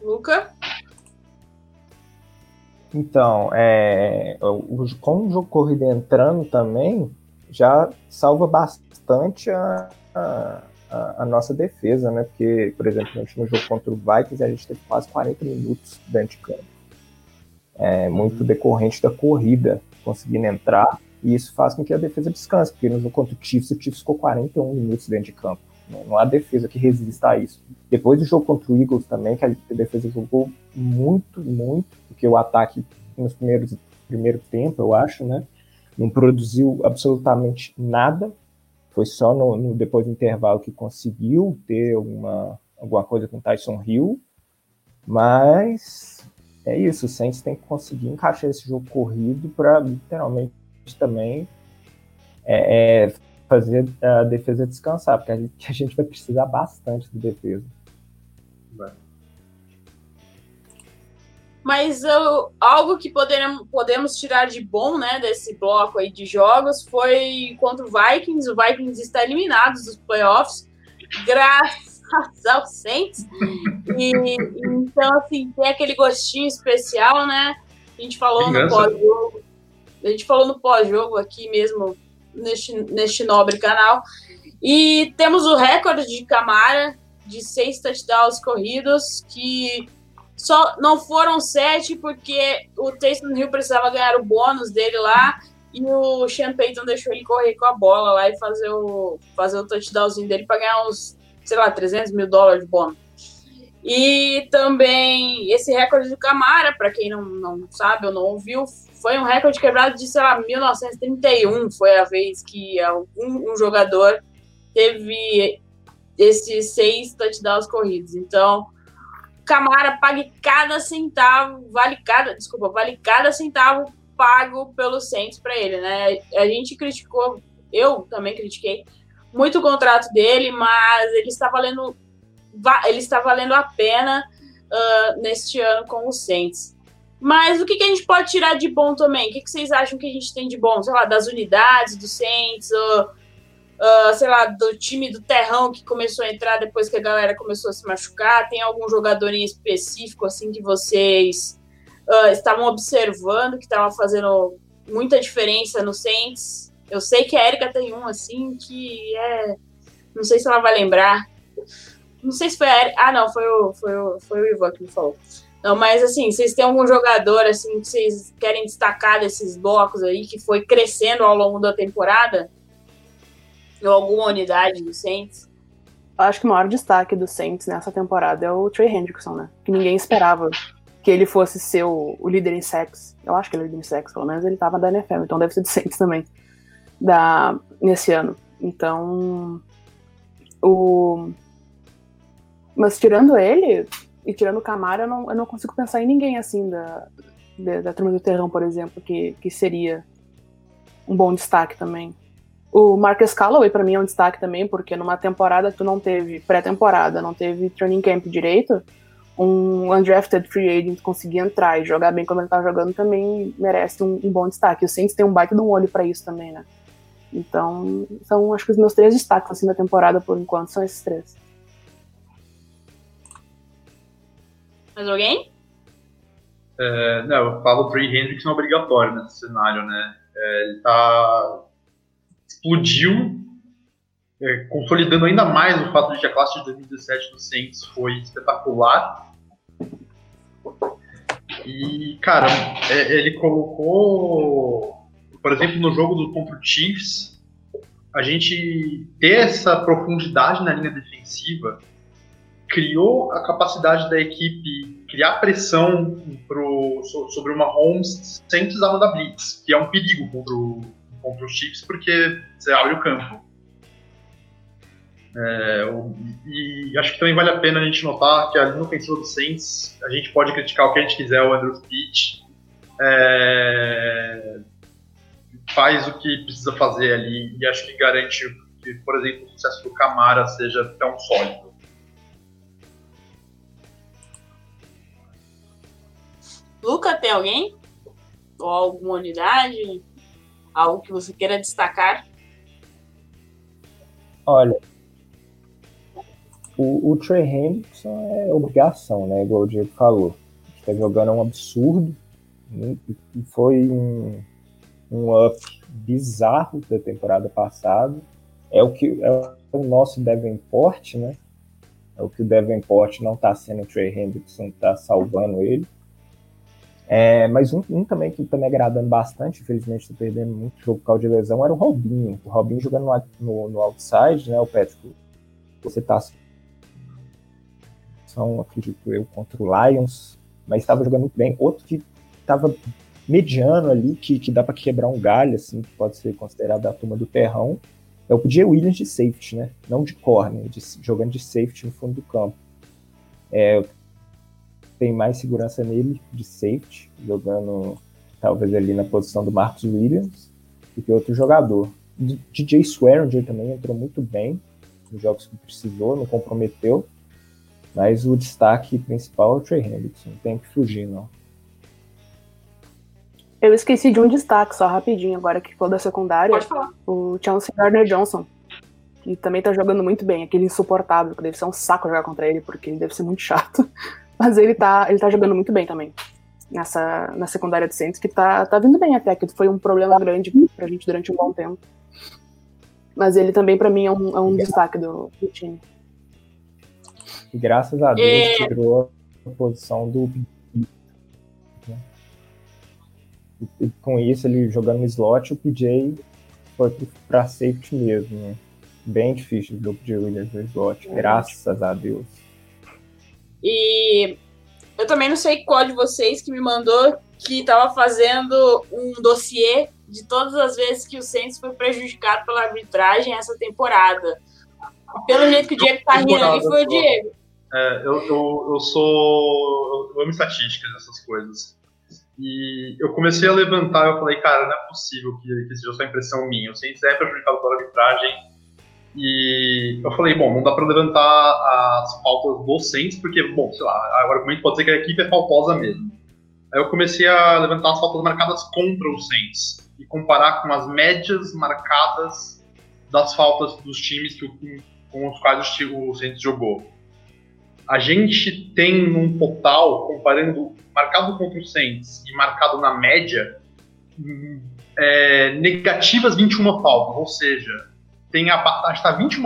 Luca? Então, é, o, com o jogo corrido entrando também, já salva bastante a, a, a, nossa defesa, né? Porque, por exemplo, no último jogo contra o Vikings, a gente teve quase 40 minutos dentro de campo. É, muito uhum. decorrente da corrida conseguindo entrar, e isso faz com que a defesa descanse, porque no jogo contra o Chiefs, o Chiefs ficou 41 minutos dentro de campo. Não há defesa que resista a isso. Depois do jogo contra o Eagles também, que a defesa jogou muito, muito, porque o ataque nos primeiros primeiro tempo, eu acho, né? Não produziu absolutamente nada. Foi só no, no depois do intervalo que conseguiu ter alguma, alguma coisa com Tyson Hill. Mas é isso, o Saints tem que conseguir encaixar esse jogo corrido para literalmente também é, é, fazer a defesa descansar, porque a gente, a gente vai precisar bastante de defesa. Vai. Mas uh, algo que poderemos, podemos tirar de bom né, desse bloco aí de jogos foi contra o Vikings. O Vikings está eliminado dos playoffs, graças ao Saints. E, então, assim, tem aquele gostinho especial, né? A gente falou no pós-jogo. A gente falou no pós-jogo aqui mesmo, neste, neste nobre canal. E temos o recorde de Camara de seis touchdowns corridos, que só não foram sete porque o Taysom Hill precisava ganhar o bônus dele lá e o Sean Payton deixou ele correr com a bola lá e fazer o, fazer o touchdownzinho dele para ganhar uns, sei lá, 300 mil dólares de bônus. E também esse recorde do Camara, para quem não, não sabe ou não ouviu, foi um recorde quebrado de, sei lá, 1931 foi a vez que algum um jogador teve esses seis touchdowns corridos. Então, Camara pague cada centavo, vale cada, desculpa, vale cada centavo pago pelo Saints para ele, né? A gente criticou, eu também critiquei muito o contrato dele, mas ele está valendo, ele está valendo a pena uh, neste ano com o Saints. Mas o que, que, a gente pode tirar de bom também? O que, que, vocês acham que a gente tem de bom? Sei lá, das unidades do Saints, uh, sei lá, do time do Terrão que começou a entrar depois que a galera começou a se machucar? Tem algum jogador em específico, assim, que vocês uh, estavam observando, que estava fazendo muita diferença no Saints? Eu sei que a Erika tem um, assim, que é... Não sei se ela vai lembrar. Não sei se foi a. Ah, não, foi o, foi o, foi o Ivan que me falou. Não, mas assim, vocês têm algum jogador assim que vocês querem destacar desses blocos aí que foi crescendo ao longo da temporada? Ou alguma unidade do Saints? Acho que o maior destaque do Saints nessa temporada é o Trey Hendrickson, né? Que ninguém esperava que ele fosse ser o, o líder em sacks. Eu acho que ele é líder em sacks, pelo menos ele estava da NFL, então deve ser do Saints também. Da, nesse ano. Então. O. Mas tirando ele, e tirando o Camara, eu não, eu não consigo pensar em ninguém assim da, da, da turma do Terrão, por exemplo, que, que seria um bom destaque também. O Marcus Calloway, para mim, é um destaque também, porque numa temporada tu não teve pré-temporada, não teve training camp direito, um undrafted free agent conseguir entrar e jogar bem como ele tá jogando também merece um, um bom destaque. O Saints tem um baita de um olho para isso também, né? Então, são acho que os meus três destaques assim da temporada por enquanto são esses três. Mais alguém? É, não, eu falo Trey Hendrickson obrigatório nesse cenário, né? É, ele tá. explodiu, é, consolidando ainda mais o fato de que a classe de 2017 do Saints foi espetacular. E, cara, é, ele colocou, por exemplo, no jogo do contra o Chiefs, a gente ter essa profundidade na linha defensiva criou a capacidade da equipe criar pressão pro, sobre uma Holmes sem precisar mandar blitz, que é um perigo contra, o, contra os Chiefs, porque você abre o campo. É, e acho que também vale a pena a gente notar que a linha ofensiva do Saints, a gente pode criticar o que a gente quiser, o Andrew Pitt é, faz o que precisa fazer ali e acho que garante que, por exemplo, o sucesso do Camara seja tão sólido. Luca, tem alguém? Ou alguma unidade? Algo que você queira destacar? Olha, o, o Trey Hendrickson é obrigação, né? Igual o Diego falou. Está jogando um absurdo. Né? E foi um, um up bizarro da temporada passada. É o que é o nosso Devonport, né? É o que o Devonport não está sendo o Trey Hendrickson, está salvando ele. É, mas um, um, também que está me agradando bastante, infelizmente estou perdendo muito jogo por causa de lesão, era o Robinho. O Robinho jogando no, no, no outside, né, o Patrick? Você está são, acredito eu, contra o Lions, mas estava jogando muito bem. Outro que estava mediano ali, que, que dá para quebrar um galho, assim, que pode ser considerado a turma do terrão, é o PJ Williams de safety, né? Não de corner, de, jogando de safety no fundo do campo. É, tem mais segurança nele de safety, jogando talvez ali na posição do Marcos Williams, do que outro jogador. DJ Swearinger também entrou muito bem nos jogos que precisou, não comprometeu. Mas o destaque principal é o Trey Hendrickson, não tem que fugir, não. Eu esqueci de um destaque só rapidinho, agora que falou da secundária. Pode falar. O Chelsea Gardner Johnson, que também tá jogando muito bem, aquele insuportável, que deve ser um saco jogar contra ele, porque ele deve ser muito chato. Mas ele tá, ele tá jogando muito bem também. Nessa, na secundária de Saints, que tá, tá vindo bem até, que foi um problema grande pra gente durante um bom tempo. Mas ele também, para mim, é um, é um destaque do, do, time. E graças a Deus é... tirou a posição do. E, com isso, ele jogando no slot, o PJ foi pra safety mesmo. Né? Bem difícil o PJ Williams no slot, é. graças a Deus. E eu também não sei qual de vocês que me mandou que estava fazendo um dossiê de todas as vezes que o Saints foi prejudicado pela arbitragem essa temporada. Pelo jeito que o Diego tá rindo ali, foi o Diego. É, eu, eu, eu sou. Eu amo estatísticas, essas coisas. E eu comecei a levantar, eu falei, cara, não é possível que, que seja só impressão minha. O Saints é prejudicado pela arbitragem. E eu falei, bom, não dá para levantar as faltas do Saints, porque, bom, sei lá, o argumento pode ser que a equipe é faltosa mesmo. Aí eu comecei a levantar as faltas marcadas contra o Saints e comparar com as médias marcadas das faltas dos times que, com os quais o Saints jogou. A gente tem um total, comparando marcado contra o Saints e marcado na média, é, negativas 21 faltas, ou seja, tem a, está 21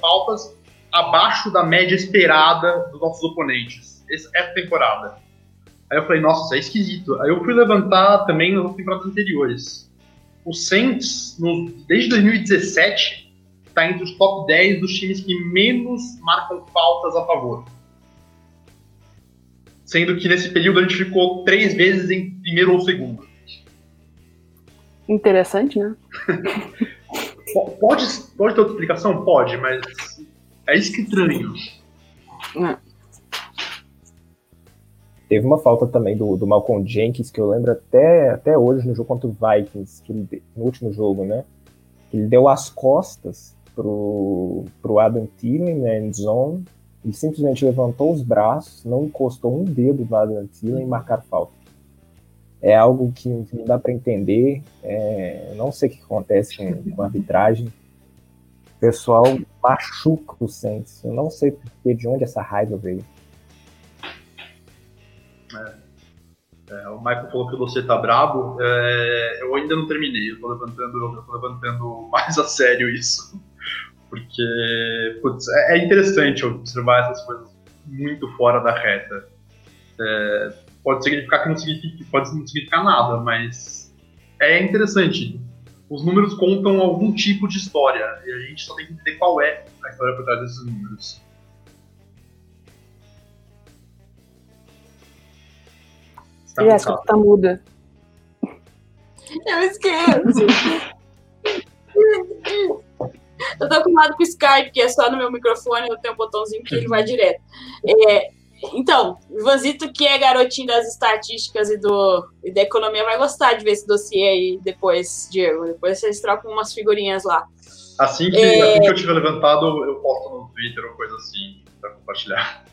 faltas abaixo da média esperada dos nossos oponentes. Essa temporada. Aí eu falei, nossa, isso é esquisito. Aí eu fui levantar também nas temporadas anteriores. O Saints, no, desde 2017, está entre os top 10 dos times que menos marcam faltas a favor. Sendo que nesse período a gente ficou três vezes em primeiro ou segundo. Interessante, né? [laughs] Pode, pode ter outra explicação? Pode, mas é isso que estranho. É. Teve uma falta também do, do Malcolm Jenkins, que eu lembro até, até hoje no jogo contra o Vikings, que ele, no último jogo, né? Ele deu as costas pro, pro Adam Thielen na end zone, ele simplesmente levantou os braços, não encostou um dedo no Adam Thielen e marcar falta é algo que não dá para entender. É, não sei o que acontece com, com a arbitragem. O pessoal machuca o Saints. Eu não sei de onde essa raiva veio. É. É, o Michael falou que você tá brabo. É, eu ainda não terminei. Eu tô levantando, eu tô levantando mais a sério isso. Porque putz, é, é interessante observar essas coisas muito fora da reta. É, pode significar que não significa, pode não significar nada, mas é interessante. Os números contam algum tipo de história e a gente só tem que entender qual é a história por trás desses números. Tá Jéssica, tá muda. Eu esqueço. eu tô acostumado com o Skype, que é só no meu microfone, eu tenho um botãozinho que ele vai direto. É, então, o Vanzito, que é garotinho das estatísticas e, do, e da economia, vai gostar de ver esse dossiê aí depois, Diego. Depois vocês trocam umas figurinhas lá. Assim que, é... assim que eu tiver levantado, eu posto no Twitter ou coisa assim, para compartilhar.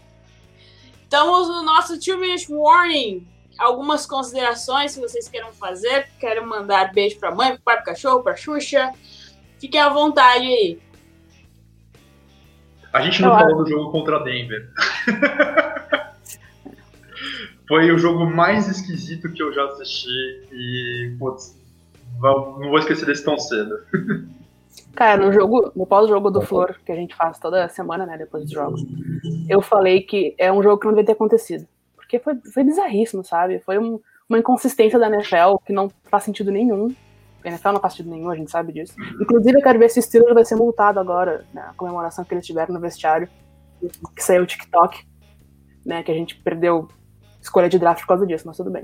Estamos no nosso Two Minute Warning. Algumas considerações, se vocês queiram fazer. Querem mandar beijo pra mãe, pro pai, pro cachorro, pra Xuxa. Fiquem à vontade aí. A gente não eu falou acho. do jogo contra Denver. [laughs] Foi o jogo mais esquisito que eu já assisti e, putz, não vou esquecer desse tão cedo. [laughs] Cara, no jogo, no pós-jogo do Flor, que a gente faz toda semana, né, depois dos jogos, eu falei que é um jogo que não devia ter acontecido. Porque foi, foi bizarríssimo, sabe? Foi um, uma inconsistência da NFL que não faz sentido nenhum. A NFL não faz sentido nenhum, a gente sabe disso. Inclusive, eu quero ver se o Steelers vai ser multado agora, na né, comemoração que eles tiveram no vestiário, que saiu o TikTok, né, que a gente perdeu escolha de draft por causa disso, mas tudo bem.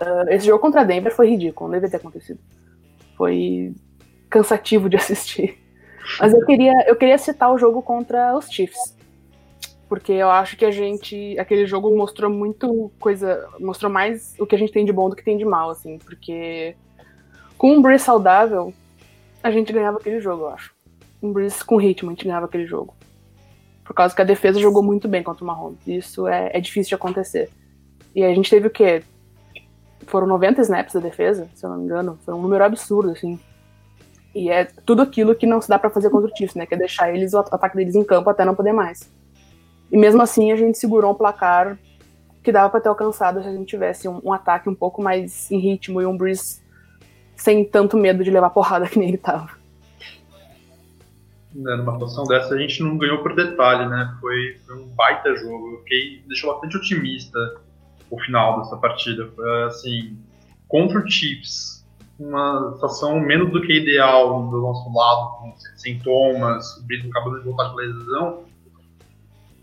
Uh, esse jogo contra a Denver foi ridículo, não devia ter acontecido. Foi cansativo de [laughs] assistir. Mas eu queria, eu queria citar o jogo contra os Chiefs. Porque eu acho que a gente. Aquele jogo mostrou muito coisa. Mostrou mais o que a gente tem de bom do que tem de mal, assim. Porque com um Breeze saudável, a gente ganhava aquele jogo, eu acho. Um Breeze com ritmo, a gente ganhava aquele jogo. Por causa que a defesa jogou muito bem contra o Mahomes. Isso é, é difícil de acontecer. E a gente teve o quê? Foram 90 snaps da defesa, se eu não me engano. Foi um número absurdo, assim. E é tudo aquilo que não se dá para fazer contra o Chiefs, né? Que é deixar eles, o ataque deles em campo até não poder mais. E mesmo assim a gente segurou um placar que dava para ter alcançado se a gente tivesse um, um, ataque um pouco mais em ritmo e um Breeze sem tanto medo de levar porrada [laughs] que nem ele tava. Né, numa situação dessa a gente não ganhou por detalhe, né? Foi, foi um baita jogo. Eu fiquei, deixou bastante otimista o final dessa partida. Foi assim, contra o Chiefs, uma situação menos do que ideal do nosso lado, com sintomas, o Brito acabou de voltar de lesão.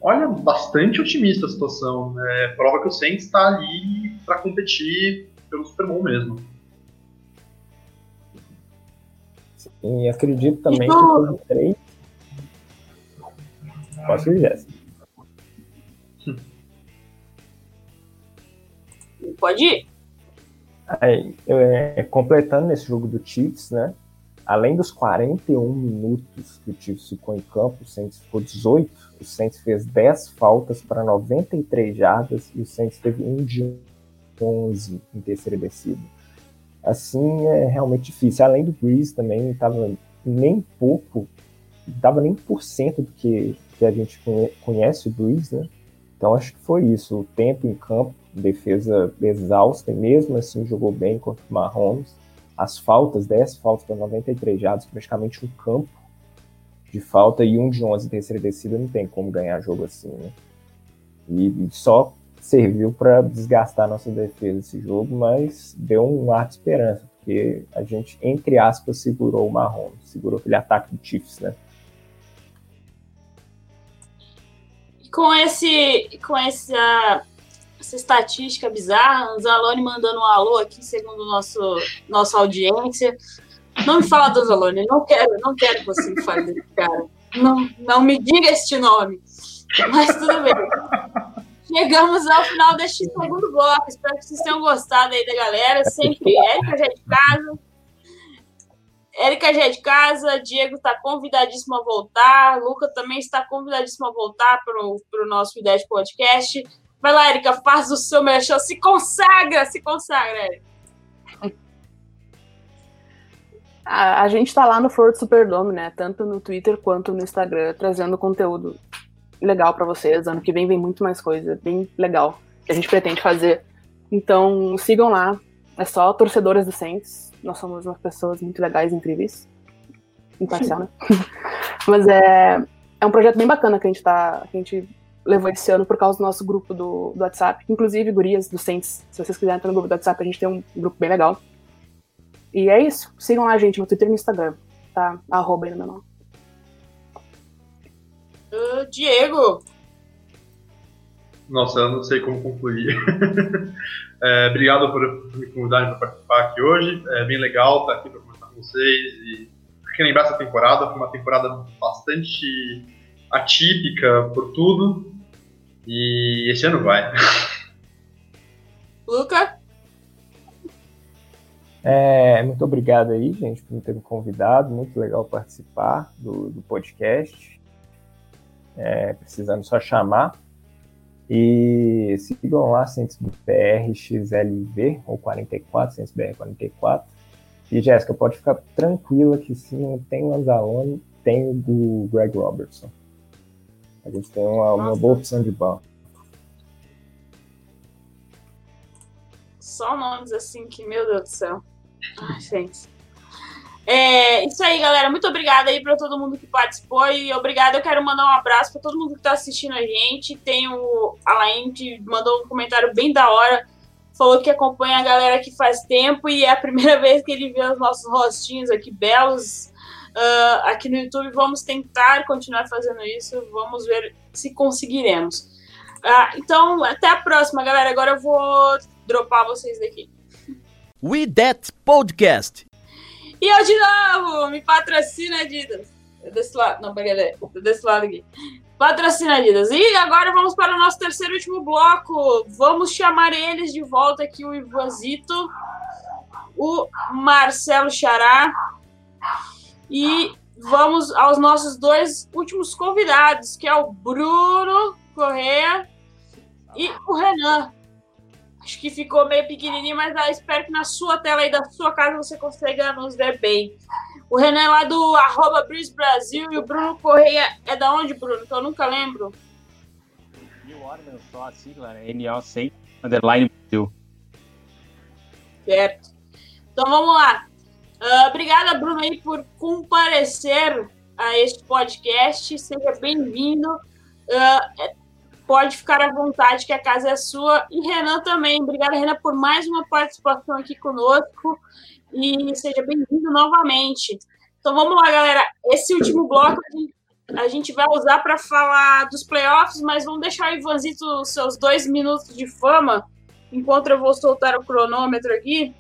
olha, bastante otimista a situação. É, prova que o Saints está ali para competir pelo Super Bowl mesmo. E acredito também então... que três. Posso ir, Jéssica? Pode ir. Aí, é, completando esse jogo do Chiefs, né? Além dos 41 minutos que o Chiefs ficou em campo, o Saints ficou 18. O Saints fez 10 faltas para 93 jardas e o Saints teve um de 11 em terceira descida. Assim, é realmente difícil. Além do Breeze também, estava nem pouco, estava nem por cento do que, que a gente conhece o Breeze, né? Então acho que foi isso. O tempo em campo, defesa exausta, e mesmo assim jogou bem contra o Mahomes as faltas, 10 faltas para 93 jardas, praticamente um campo de falta e um de 11 terceira descida, não tem como ganhar jogo assim, né? E, e só serviu para desgastar nossa defesa esse jogo, mas deu um ar de esperança, porque a gente, entre aspas, segurou o Marrom, segurou aquele ataque do Chiefs, né? Com esse, com essa essa estatística bizarra, Zalone mandando um alô aqui, segundo nosso nossa audiência. Não me fala do Zalone, não quero, não quero que você me fale desse cara. Não, não me diga este nome. Mas tudo bem. Chegamos ao final deste segundo bloco. Espero que vocês tenham gostado aí da galera. Sempre Érica já é de casa. Érica já é de casa, Diego está convidadíssimo a voltar, Luca também está convidadíssimo a voltar para o nosso Ideia de Podcast. Vai lá, Erika, faz o seu merchan, se consagra, se consagra, Erika. A, gente tá lá no Ford Superdome, né? Tanto no Twitter quanto no Instagram, trazendo conteúdo legal para vocês. Ano que vem vem muito mais coisa, bem legal, que a gente pretende fazer. Então, sigam lá. É só torcedoras do Saints. Nós somos umas pessoas muito legais, incríveis. Imparcial, né? [laughs] Mas é, é um projeto bem bacana que a gente tá. Que a gente levou esse ano por causa do nosso grupo do, do WhatsApp. Inclusive, gurias do Saints, se vocês quiserem entrar no grupo do WhatsApp, a gente tem um grupo bem legal. E é isso. Sigam lá, gente, no Twitter e no Instagram. Tá? Arroba aí no meu nome. Uh, Diego! Nossa, eu não sei como concluir. [laughs] é, obrigado por me convidarem para participar aqui hoje. É bem legal estar aqui para conversar com vocês e relembrar essa temporada. Foi uma temporada bastante atípica por tudo. E esse ano vai. [laughs] Luca? É, muito obrigado aí, gente, por me ter me convidado. Muito legal participar do, do podcast. É, precisando só chamar. E sigam lá, CentosBRXLV, ou 44, CentosBR44. E Jéssica, pode ficar tranquila que se não tem o Anzalone, tem o do Greg Robertson. A gente tem uma, uma boa opção de banco. Só nomes assim que, meu Deus do céu. Ai, gente. É, isso aí, galera. Muito obrigada aí para todo mundo que participou e obrigada. Eu quero mandar um abraço para todo mundo que está assistindo a gente. Tem o Alain que mandou um comentário bem da hora. Falou que acompanha a galera que faz tempo e é a primeira [laughs] vez que ele vê os nossos rostinhos aqui belos uh, aqui no YouTube. Vamos tentar continuar fazendo isso. Vamos ver se conseguiremos. Uh, então, até a próxima, galera. Agora eu vou dropar vocês daqui. We That Podcast. E eu de novo, me patrocina Adidas. Desse lado, não, brincadeira, desse lado aqui. Patrocina Adidas. E agora vamos para o nosso terceiro e último bloco. Vamos chamar eles de volta aqui, o Ivanzito, o Marcelo Xará e vamos aos nossos dois últimos convidados, que é o Bruno Correa e o Renan. Acho que ficou meio pequenininho, mas ah, espero que na sua tela aí da sua casa você consiga nos ver bem. O Renan é lá do arroba Brasil e o Bruno Correia é da onde, Bruno? Que eu nunca lembro. New Orleans, só a sigla, né? NO100, underline Brasil. Certo. Então vamos lá. Uh, obrigada, Bruno, aí, por comparecer a este podcast. Seja bem-vindo. Uh, pode ficar à vontade, que a casa é sua. E Renan também. Obrigada, Renan, por mais uma participação aqui conosco. E seja bem-vindo novamente. Então vamos lá, galera. Esse último bloco, a gente vai usar para falar dos playoffs, mas vamos deixar o Ivanzito seus dois minutos de fama, enquanto eu vou soltar o cronômetro aqui.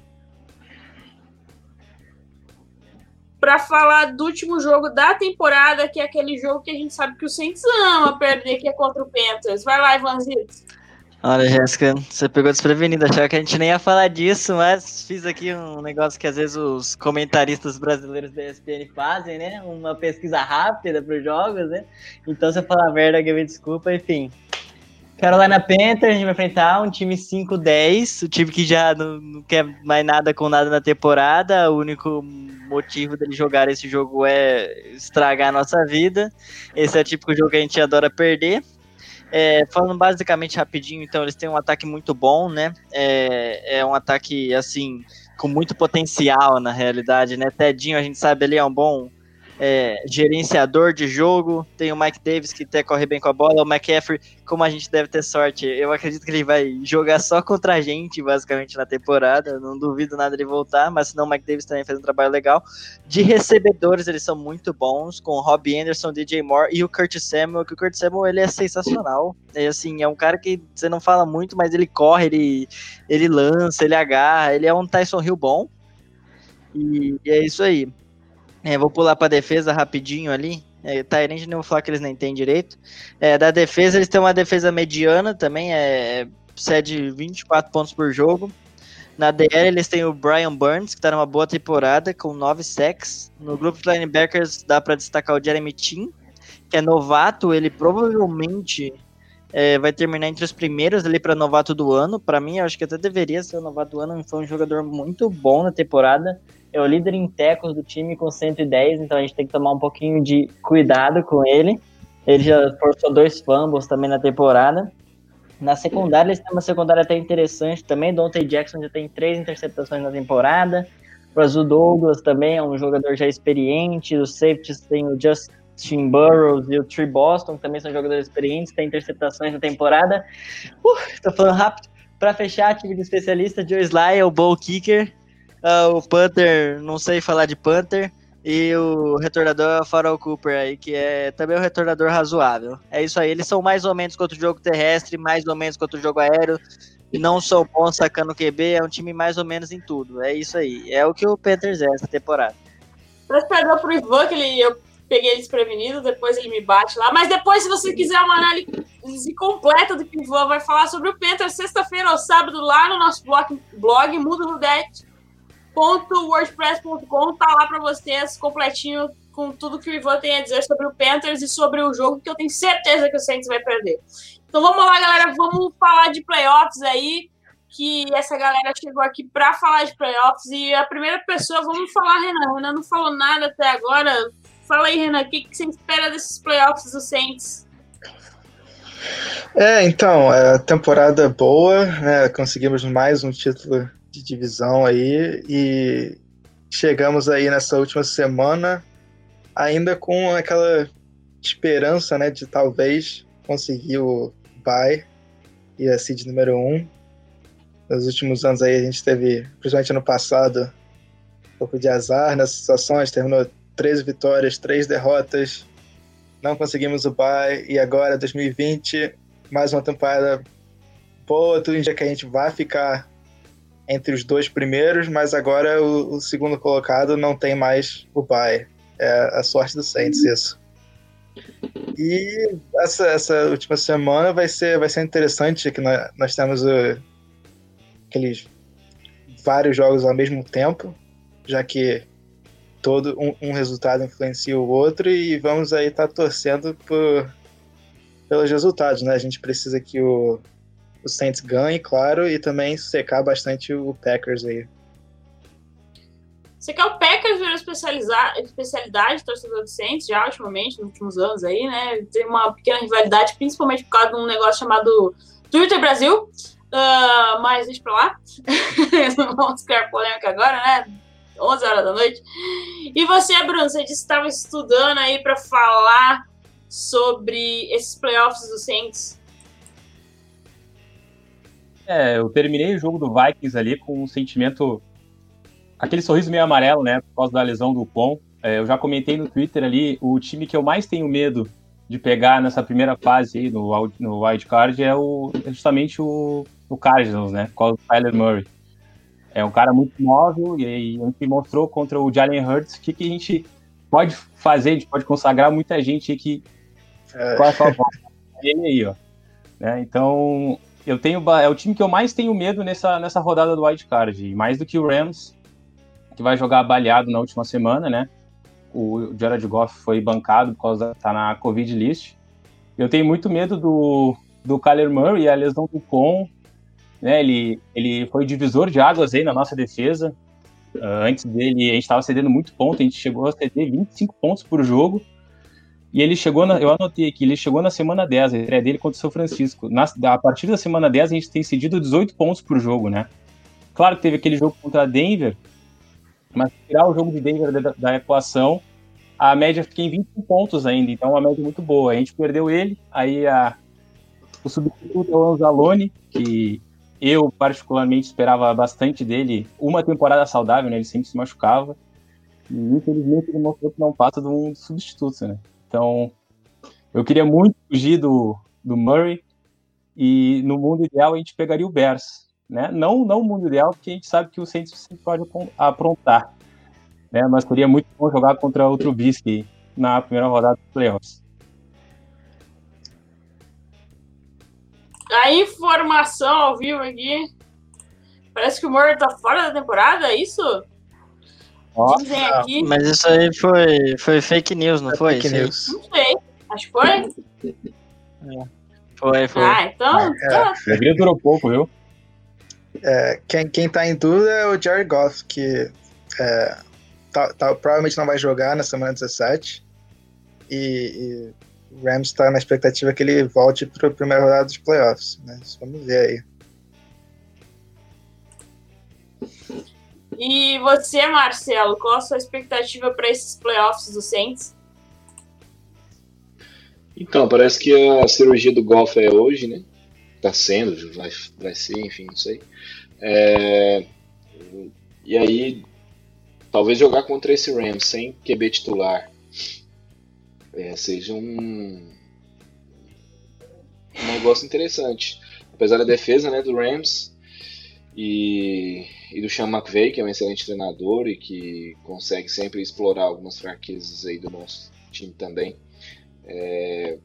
Para falar do último jogo da temporada, que é aquele jogo que a gente sabe que o Saints ama perder, que é contra o Panthers. Vai lá, Ivanzito. Olha, Jéssica, você pegou desprevenido, achava que a gente nem ia falar disso, mas fiz aqui um negócio que às vezes os comentaristas brasileiros da ESPN fazem, né? Uma pesquisa rápida para os jogos, né? Então, se eu falar merda, me desculpa, enfim. Carolina Panthers, vai enfrentar um time 5-10, o time que já não, não, quer mais nada com nada na temporada, o único motivo dele jogar esse jogo é estragar a nossa vida. Esse é o típico jogo que a gente adora perder. É, falando basicamente rapidinho, então, eles têm um ataque muito bom, né? É, é um ataque, assim, com muito potencial na realidade, né? Tedinho, a gente sabe, ele é um bom é, gerenciador de jogo, tem o Mike Davis que até corre bem com a bola, o McCaffrey, como a gente deve ter sorte, eu acredito que ele vai jogar só contra a gente, basicamente, na temporada, não duvido nada de voltar, mas senão o Mike Davis também fez um trabalho legal. De recebedores, eles são muito bons, com o Robbie Anderson, DJ Moore e o Kurt Samuel, que o Kurt Samuel, ele é sensacional, é assim, é um cara que você não fala muito, mas ele corre, ele, ele lança, ele agarra, ele é um Tyson Hill bom, e, e é isso aí. É, vou pular para defesa rapidinho ali. É, Tyrande não vou falar que eles nem têm direito. É, da defesa, eles têm uma defesa mediana também, é, cede 24 pontos por jogo. Na DL, eles têm o Brian Burns, que está numa boa temporada, com 9 sacks. No grupo de linebackers, dá para destacar o Jeremy Chin, que é novato. Ele provavelmente é, vai terminar entre os primeiros ali para novato do ano. Para mim, eu acho que até deveria ser o novato do ano. Foi um jogador muito bom na temporada é o líder em tecos do time com 110, então a gente tem que tomar um pouquinho de cuidado com ele. Ele já forçou dois fumbles também na temporada. Na secundária, eles têm uma secundária até interessante também. Dante Jackson já tem três interceptações na temporada. O Azul Douglas também é um jogador já experiente. Os safeties tem o Justin Burrows e o Tree Boston, também são jogadores experientes, tem interceptações na temporada. Uh, tô falando rápido. Para fechar, time de especialista, Joe Sly é o ball kicker. Uh, o Panther, não sei falar de Panther. E o retornador é o Farol Cooper aí, que é também um retornador razoável. É isso aí, eles são mais ou menos contra o jogo terrestre, mais ou menos contra o jogo aéreo. E não são bons sacando QB, é um time mais ou menos em tudo. É isso aí. É o que o Panthers é essa temporada. Peço perdão pro Ivan, que ele, peguei ele desprevenido, depois ele me bate lá. Mas depois, se você quiser uma análise completa do Ivan vai falar sobre o Panthers, sexta-feira ou sábado, lá no nosso blog, blog Mundo no Det wordpress.com tá lá para vocês completinho com tudo que o Ivan tem a dizer sobre o Panthers e sobre o jogo que eu tenho certeza que o Saints vai perder. Então vamos lá, galera, vamos falar de playoffs aí, que essa galera chegou aqui para falar de playoffs e a primeira pessoa, vamos falar, Renan. Renan não falou nada até agora. Fala aí, Renan, o que, que você espera desses playoffs do Saints? É, então, é, temporada boa, né? Conseguimos mais um título de divisão aí e chegamos aí nessa última semana ainda com aquela esperança, né, de talvez conseguir o bye e a seed número 1. Um. Nos últimos anos aí a gente teve, principalmente ano passado, um pouco de azar nessas situações, terminou 13 vitórias, 3 derrotas, não conseguimos o bye e agora 2020, mais uma temporada boa, tudo indica que a gente vai ficar entre os dois primeiros, mas agora o, o segundo colocado não tem mais o bye. É a sorte do Saints isso. E essa, essa última semana vai ser, vai ser interessante, que nós, nós temos uh, aqueles vários jogos ao mesmo tempo, já que todo um, um resultado influencia o outro e vamos aí estar tá torcendo por, pelos resultados, né? A gente precisa que o, o Saints ganhe, claro, e também secar bastante o Packers aí. Você quer o Packers virou especialidade torcedor do Saints já ultimamente, nos últimos anos aí, né? Tem uma pequena rivalidade, principalmente por causa de um negócio chamado Twitter Brasil. Uh, mas deixa pra lá. Não [laughs] vamos criar polêmica agora, né? 11 horas da noite. E você, Bruno, você disse que estava estudando aí para falar sobre esses playoffs do Saints. É, eu terminei o jogo do Vikings ali com um sentimento. aquele sorriso meio amarelo, né? Por causa da lesão do Pon. é, eu já comentei no Twitter ali, o time que eu mais tenho medo de pegar nessa primeira fase aí no, no wild card é o, é justamente o, o Cardinals, né? Com o Tyler Murray. É um cara muito móvel e gente mostrou contra o Jalen Hurts o que, que a gente pode fazer, a gente pode consagrar muita gente que É. a sua volta. [laughs] Ele aí, ó. Né? Então, eu tenho é o time que eu mais tenho medo nessa, nessa rodada do wild card, e mais do que o Rams, que vai jogar baleado na última semana, né? O Jared Goff foi bancado por causa da, tá na Covid list. Eu tenho muito medo do, do Kyler Murray, a lesão do Con, né? Ele, ele foi divisor de águas aí na nossa defesa. Ah, antes dele, a gente estava cedendo muito ponto, a gente chegou a ceder 25 pontos por jogo. E ele chegou, na, eu anotei aqui, ele chegou na semana 10, a estreia dele contra o São Francisco. Na, a partir da semana 10, a gente tem cedido 18 pontos por jogo, né? Claro que teve aquele jogo contra a Denver, mas tirar o jogo de Denver da, da equação, a média fica em 21 pontos ainda, então é uma média muito boa. A gente perdeu ele, aí a, o substituto é o Anzalone, que eu particularmente esperava bastante dele, uma temporada saudável, né? Ele sempre se machucava. E infelizmente ele mostrou que não passa de um substituto, né? Então, eu queria muito fugir do, do Murray e no mundo ideal a gente pegaria o Bears, né? Não, não o mundo ideal, porque a gente sabe que o Saints sempre pode apron- aprontar, né? Mas seria muito bom jogar contra o Trubisky na primeira rodada dos playoffs. A informação ao vivo aqui. Parece que o Murray tá fora da temporada, é isso? Dizem aqui. Mas isso aí foi, foi fake news, não foi? Fake news. Não sei. Acho que foi. Foi, foi. Ah, então. tá. O segredo durou pouco, viu? É, quem, quem tá em dúvida é o Jared Goff, que é, tá- tá- provavelmente não vai jogar na semana 17. E, e Rams tá na expectativa que ele volte para a primeira rodada dos playoffs. Mas vamos ver aí. E você, Marcelo, qual a sua expectativa para esses playoffs do Saints? Então, parece que a cirurgia do golfe é hoje, né? Tá sendo, vai, vai ser, enfim, não sei. É, e aí, talvez jogar contra esse Rams sem QB titular é, seja um, um negócio interessante. Apesar da defesa né, do Rams e, e do Sean McVay, que é um excelente treinador e que consegue sempre explorar algumas fraquezas aí do nosso time também. É,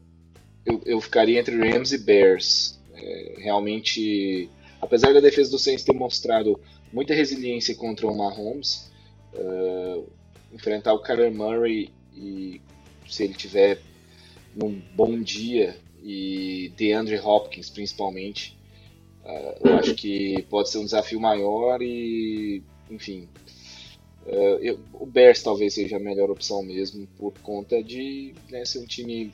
eu, eu ficaria entre Rams e Bears. É, realmente, apesar da defesa do Saints ter mostrado muita resiliência contra o Mahomes, uh, enfrentar o Kyler Murray e se ele tiver num bom dia e DeAndre Hopkins principalmente, uh, eu acho que pode ser um desafio maior e, enfim, uh, eu, o Bears talvez seja a melhor opção mesmo por conta de né, ser um time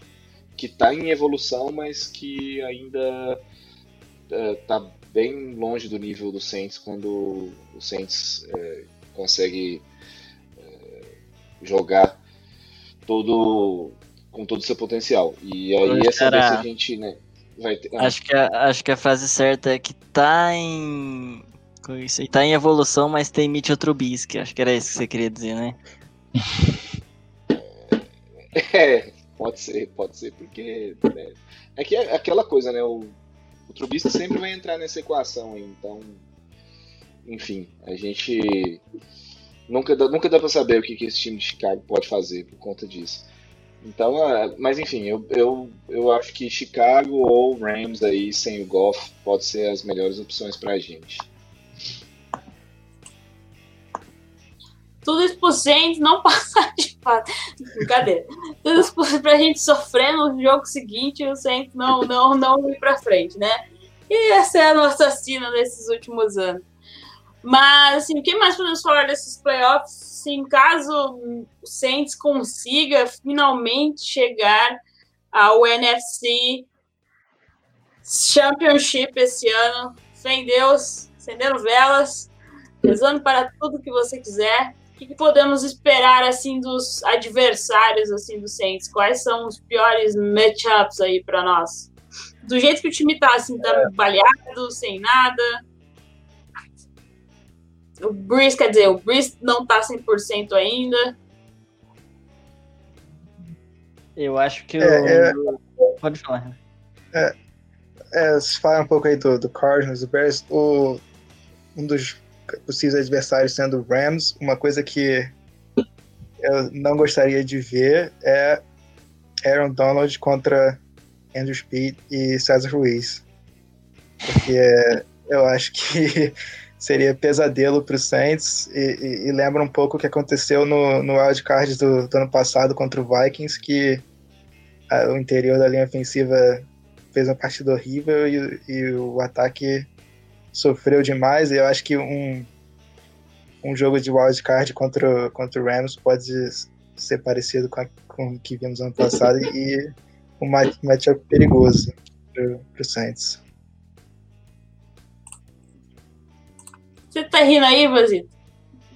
que está em evolução, mas que ainda está bem longe do nível do Saints quando o Saints é, consegue é, jogar todo com todo o seu potencial. E aí essa vez a gente né, vai ter. ah, Acho que, a, acho que a frase certa é que tá em. aí? Tá em evolução, mas tem Mitchell Trubisky. Acho que era isso que você queria dizer, né? [laughs] É, pode ser, pode ser, porque né, é que é aquela coisa, né? O, o Trubisky sempre vai entrar nessa equação, então, enfim, a gente nunca dá, nunca dá para saber o que, que esse time de Chicago pode fazer por conta disso. Então, é, mas enfim, eu, eu, eu acho que Chicago ou Rams aí sem o Goff pode ser as melhores opções pra gente. Tudo isso pro Saints não [laughs] passar de fato. Brincadeira. Tudo isso pro- pra gente sofrer no jogo seguinte e o Saints não, não, não ir pra frente, né? E essa é a nossa sina desses últimos anos. Mas, assim, o que mais podemos falar desses playoffs? Se em caso o Saints consiga finalmente chegar ao NFC Championship esse ano, fé em Deus, acendendo velas, rezando para tudo que você quiser. O que, podemos esperar assim dos adversários assim do Saints? Quais são os piores matchups aí para nós? Do jeito que o time tá, assim, tá baleado, sem nada. O Breeze, quer dizer, o Breeze não tá 100% ainda. Eu acho que É, o. Pode falar. É, se fala um pouco aí do, do Cardinals, do Bears, o, um dos possíveis adversários sendo o Rams, uma coisa que eu não gostaria de ver é Aaron Donald contra Andrew Speed e Cesar Ruiz. Porque eu acho que seria pesadelo para o Saints e, e- e lembra um pouco o que aconteceu no, no wildcard do, do ano passado contra o Vikings, que ah, o interior da linha ofensiva fez uma partida horrível e, e o ataque sofreu demais. E eu acho que um, um jogo de wildcard contra, contra o Rams pode ser parecido com, a- com o que vimos ano passado e um ma- matchup perigoso para o Saints. Você tá rindo aí, Vazito?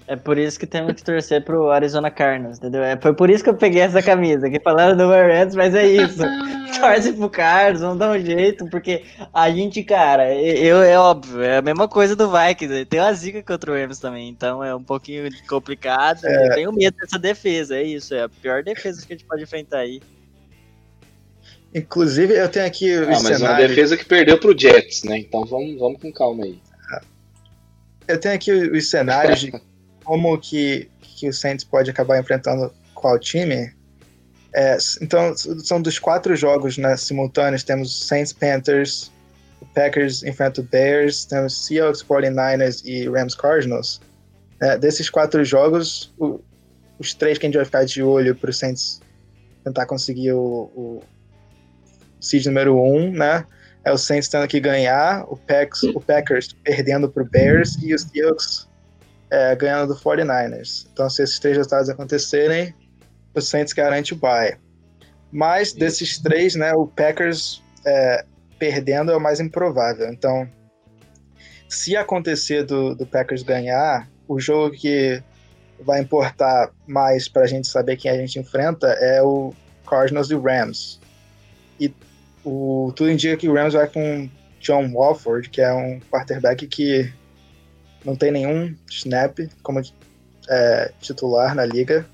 É por isso que temos que torcer pro Arizona Cardinals, entendeu? É, foi por isso que eu peguei essa camisa, que falaram do Rams, mas é isso. [laughs] Torce pro Cardinals, vamos dar um jeito, porque a gente, cara, eu, é óbvio, é a mesma coisa do Vikings, tem uma zica contra o Rams também, então é um pouquinho complicado, É. eu tenho medo dessa defesa, é isso, é a pior defesa que a gente pode enfrentar aí. Inclusive, eu tenho aqui Ah, mas uma cenários. defesa que perdeu pro Jets, né? Então vamos, vamos com calma aí. Eu tenho aqui os cenários de como que, que o Saints pode acabar enfrentando qual time. É, então, são dos quatro jogos né, simultâneos. Temos Saints Panthers, Packers enfrenta o Bears, temos Seahawks 49ers e Rams Cardinals. É, desses quatro jogos, o- os três que a gente vai ficar de olho para o Saints tentar conseguir o, o seed número um, né? É o Saints tendo que ganhar, o, o Packers perdendo para o Bears e os Seahawks é, ganhando do 49ers. Então, se esses três resultados acontecerem, o Saints garante o bye. Mas desses três, né, o Packers é, perdendo é o mais improvável. Então, se acontecer do, do Packers ganhar, o jogo que vai importar mais para a gente saber quem a gente enfrenta é o Cardinals e Rams. O, tudo indica que o Rams vai com John Walford, que é um quarterback que não tem nenhum snap como é, titular na liga.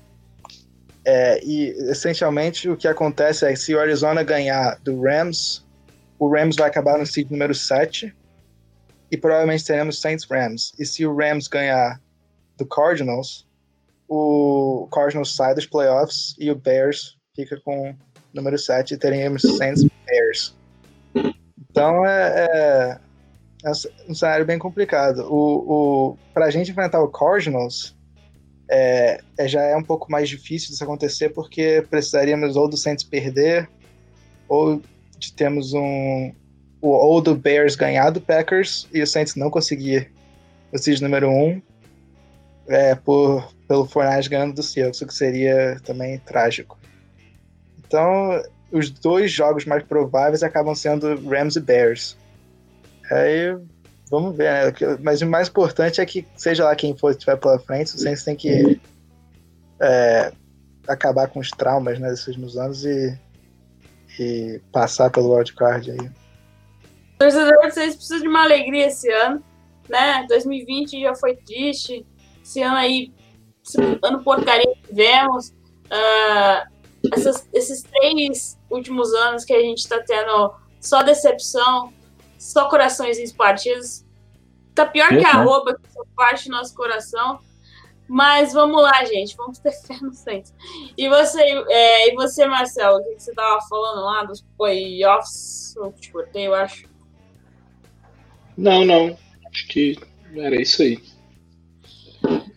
É, e essencialmente o que acontece é que se o Arizona ganhar do Rams, o Rams vai acabar no seed número 7 e provavelmente teremos Saints Rams. E se o Rams ganhar do Cardinals, o Cardinals sai dos playoffs e o Bears fica com número 7 e teremos Saints Bears. Então é, é, é um cenário bem complicado. O, o, para a gente enfrentar o Cardinals, é, é, já é um pouco mais difícil disso acontecer, porque precisaríamos ou do Saints perder, ou de termos um. Ou do Bears ganhar do Packers e o Saints não conseguir o seed número 1 um, é, por, pelo Fortnite ganhando do Seahawks, o que seria também trágico. Então, os dois jogos mais prováveis acabam sendo Rams e Bears. Aí, vamos ver, né? Mas o mais importante é que, seja lá quem for estiver pela frente, o Saints tem que é, acabar com os traumas né, desses últimos anos e, e passar pelo wildcard aí. Torcedor vocês precisa de uma alegria esse ano, né? 2020 já foi triste, esse ano aí, esse ano porcaria que tivemos. Uh, essas, esses três últimos anos que a gente tá tendo só decepção, só corações partidos. Tá pior que a arroba que só parte do nosso coração. Mas vamos lá, gente. Vamos ter fé no Saints. E você, é, e você Marcelo, o que, que você tava falando lá dos playoffs? Eu te cortei, eu acho. Não, não. Acho que era isso aí.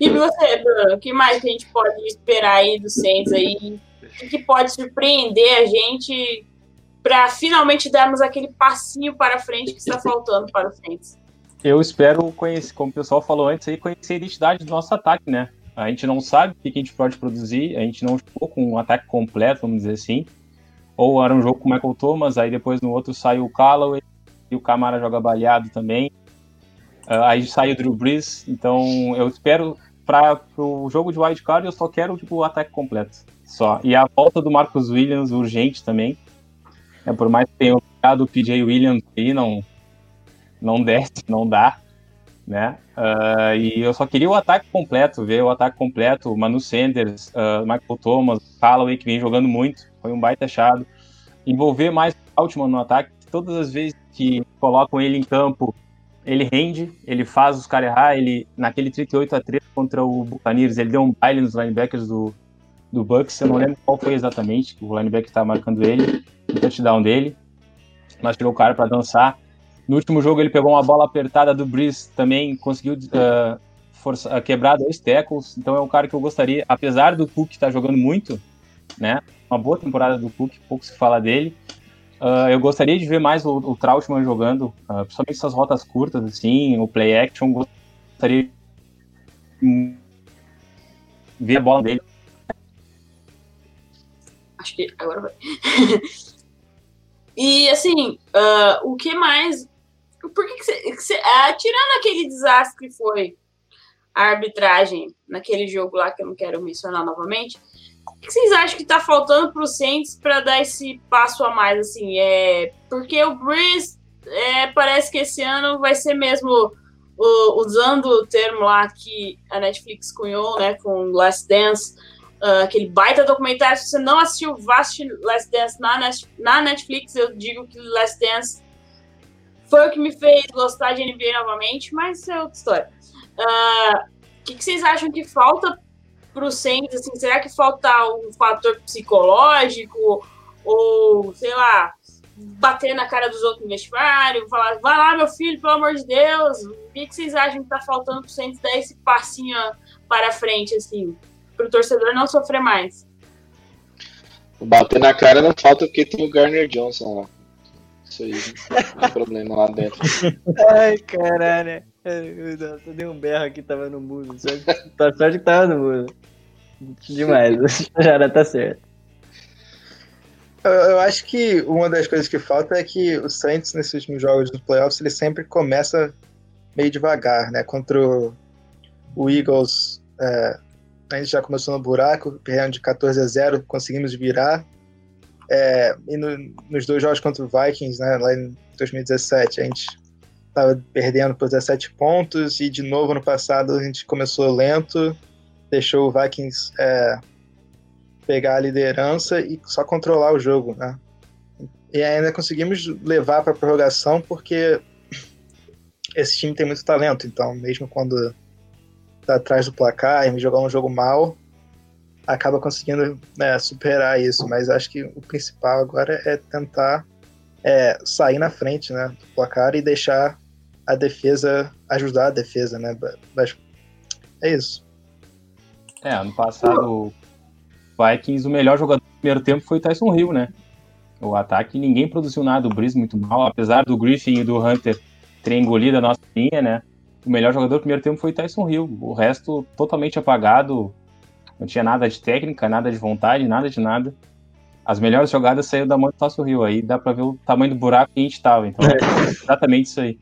E você, Bruno, o que mais que a gente pode esperar aí do Saints aí? Que pode surpreender a gente para finalmente darmos aquele passinho para frente que está faltando para o Saints? Eu espero conhecer, como o pessoal falou antes, aí, conhecer a identidade do nosso ataque, né? A gente não sabe o que a gente pode produzir, a gente não jogou com um ataque completo, vamos dizer assim. Ou era um jogo com o Michael Thomas, aí depois no outro sai o Callaway e o Camara joga baleado também. Uh, aí sai o Drew Brees, então eu espero para o jogo de wild card eu só quero tipo, o ataque completo, só. E a volta do Marcus Williams urgente também. É, por mais que tenha pegado o PJ Williams aí, não, não desce, não dá. né? Uh, e eu só queria o ataque completo, ver o ataque completo, Manu Sanders, uh, Michael Thomas, Callaway, que vem jogando muito, foi um baita achado. Envolver mais o Altman no ataque, todas as vezes que colocam ele em campo, ele rende, ele faz os caras errar, ele, naquele 38 a 3 contra o Buccaneers, ele deu um baile nos linebackers do, do Bucks, eu não lembro qual foi exatamente, o linebacker estava marcando ele, o touchdown dele, mas tirou o cara para dançar. No último jogo ele pegou uma bola apertada do Breeze, também conseguiu uh, forçar, uh, quebrar dois tackles, então é um cara que eu gostaria, apesar do Cook estar tá jogando muito, né, uma boa temporada do Cook, pouco se fala dele, uh, eu gostaria de ver mais o, o Trautmann jogando, uh, principalmente essas rotas curtas, assim, o play action, gostaria de ver a bola dele. Acho que agora vai. [laughs] e assim, uh, o que mais por que, você, você é, tirando aquele desastre que foi a arbitragem naquele jogo lá que eu não quero mencionar novamente, o que vocês acham que tá faltando pro Saints para dar esse passo a mais assim? É porque o Breeze é, parece que esse ano vai ser mesmo usando o termo lá que a Netflix cunhou, né, com Last Dance, uh, aquele baita documentário. Se você não assistiu Vast Last Dance na, na Netflix, eu digo que Last Dance foi o que me fez gostar de NBA novamente, mas isso é outra história. O uh, que, que, vocês acham que falta para o Saints? Assim, será que falta um fator psicológico? Ou, sei lá, bater na cara dos outros no vestiário, falar, vai lá, meu filho, pelo amor de Deus. O que, que vocês acham que está faltando para o Saints dar esse passinho para frente, assim, para o torcedor não sofrer mais? Bater na cara não falta porque tem o Garner Johnson lá. Isso aí, tem problema lá dentro. Ai, caralho. Eu dei um berro aqui, tava no mudo. Tá sorte que tava no mudo. Demais, [laughs] já tá certo. Eu acho que uma das coisas que falta é que o Saints, nesses últimos jogos dos playoffs, ele sempre começa meio devagar, né? Contra o Eagles, é, a gente já começou no buraco, perdendo de 14 a 0, conseguimos virar. É, e no, nos dois jogos contra o Vikings, né, lá em 2017, a gente estava perdendo por 17 pontos e de novo no passado a gente começou lento, deixou o Vikings é, pegar a liderança e só controlar o jogo, né? E ainda conseguimos levar para a prorrogação porque esse time tem muito talento, então mesmo quando atrás do placar e jogar um jogo mal, acaba conseguindo né, superar isso, mas acho que o principal agora é tentar é, sair na frente né, do placar e deixar a defesa ajudar a defesa, né? Mas é isso. É, ano passado o Vikings, o melhor jogador do primeiro tempo foi o Tyson Hill, né? O ataque, ninguém produziu nada, o Breeze muito mal, apesar do Griffin e do Hunter terem engolido a nossa linha, né? O melhor jogador do primeiro tempo foi o Tyson Hill, o resto totalmente apagado, não tinha nada de técnica, nada de vontade, nada de nada. As melhores jogadas saíram da mão do Fácil Rio. Aí dá pra ver o tamanho do buraco que a gente tava. Então, é exatamente isso aí.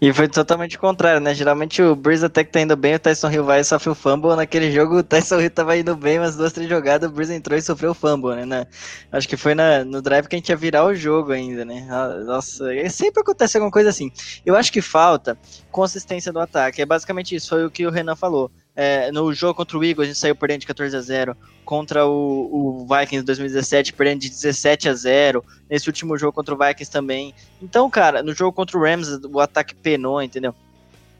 E foi totalmente o contrário, né? Geralmente o Breeze até que tá indo bem, o Tyson Hill vai e sofre o fumble. Naquele jogo o Tyson Hill tava indo bem, mas duas, três jogadas o Breeze entrou e sofreu o fumble, né? Acho que foi na, no drive que a gente ia virar o jogo ainda, né? Ah, nossa, sempre acontece alguma coisa assim. Eu acho que falta consistência do ataque. É basicamente isso, foi o que o Renan falou. É, no jogo contra o Eagles, a gente saiu perdendo de 14 a 0. Contra o, o Vikings 2017, perdendo de 17 a 0. Nesse último jogo contra o Vikings também. Então, cara, no jogo contra o Rams, o ataque penou, entendeu?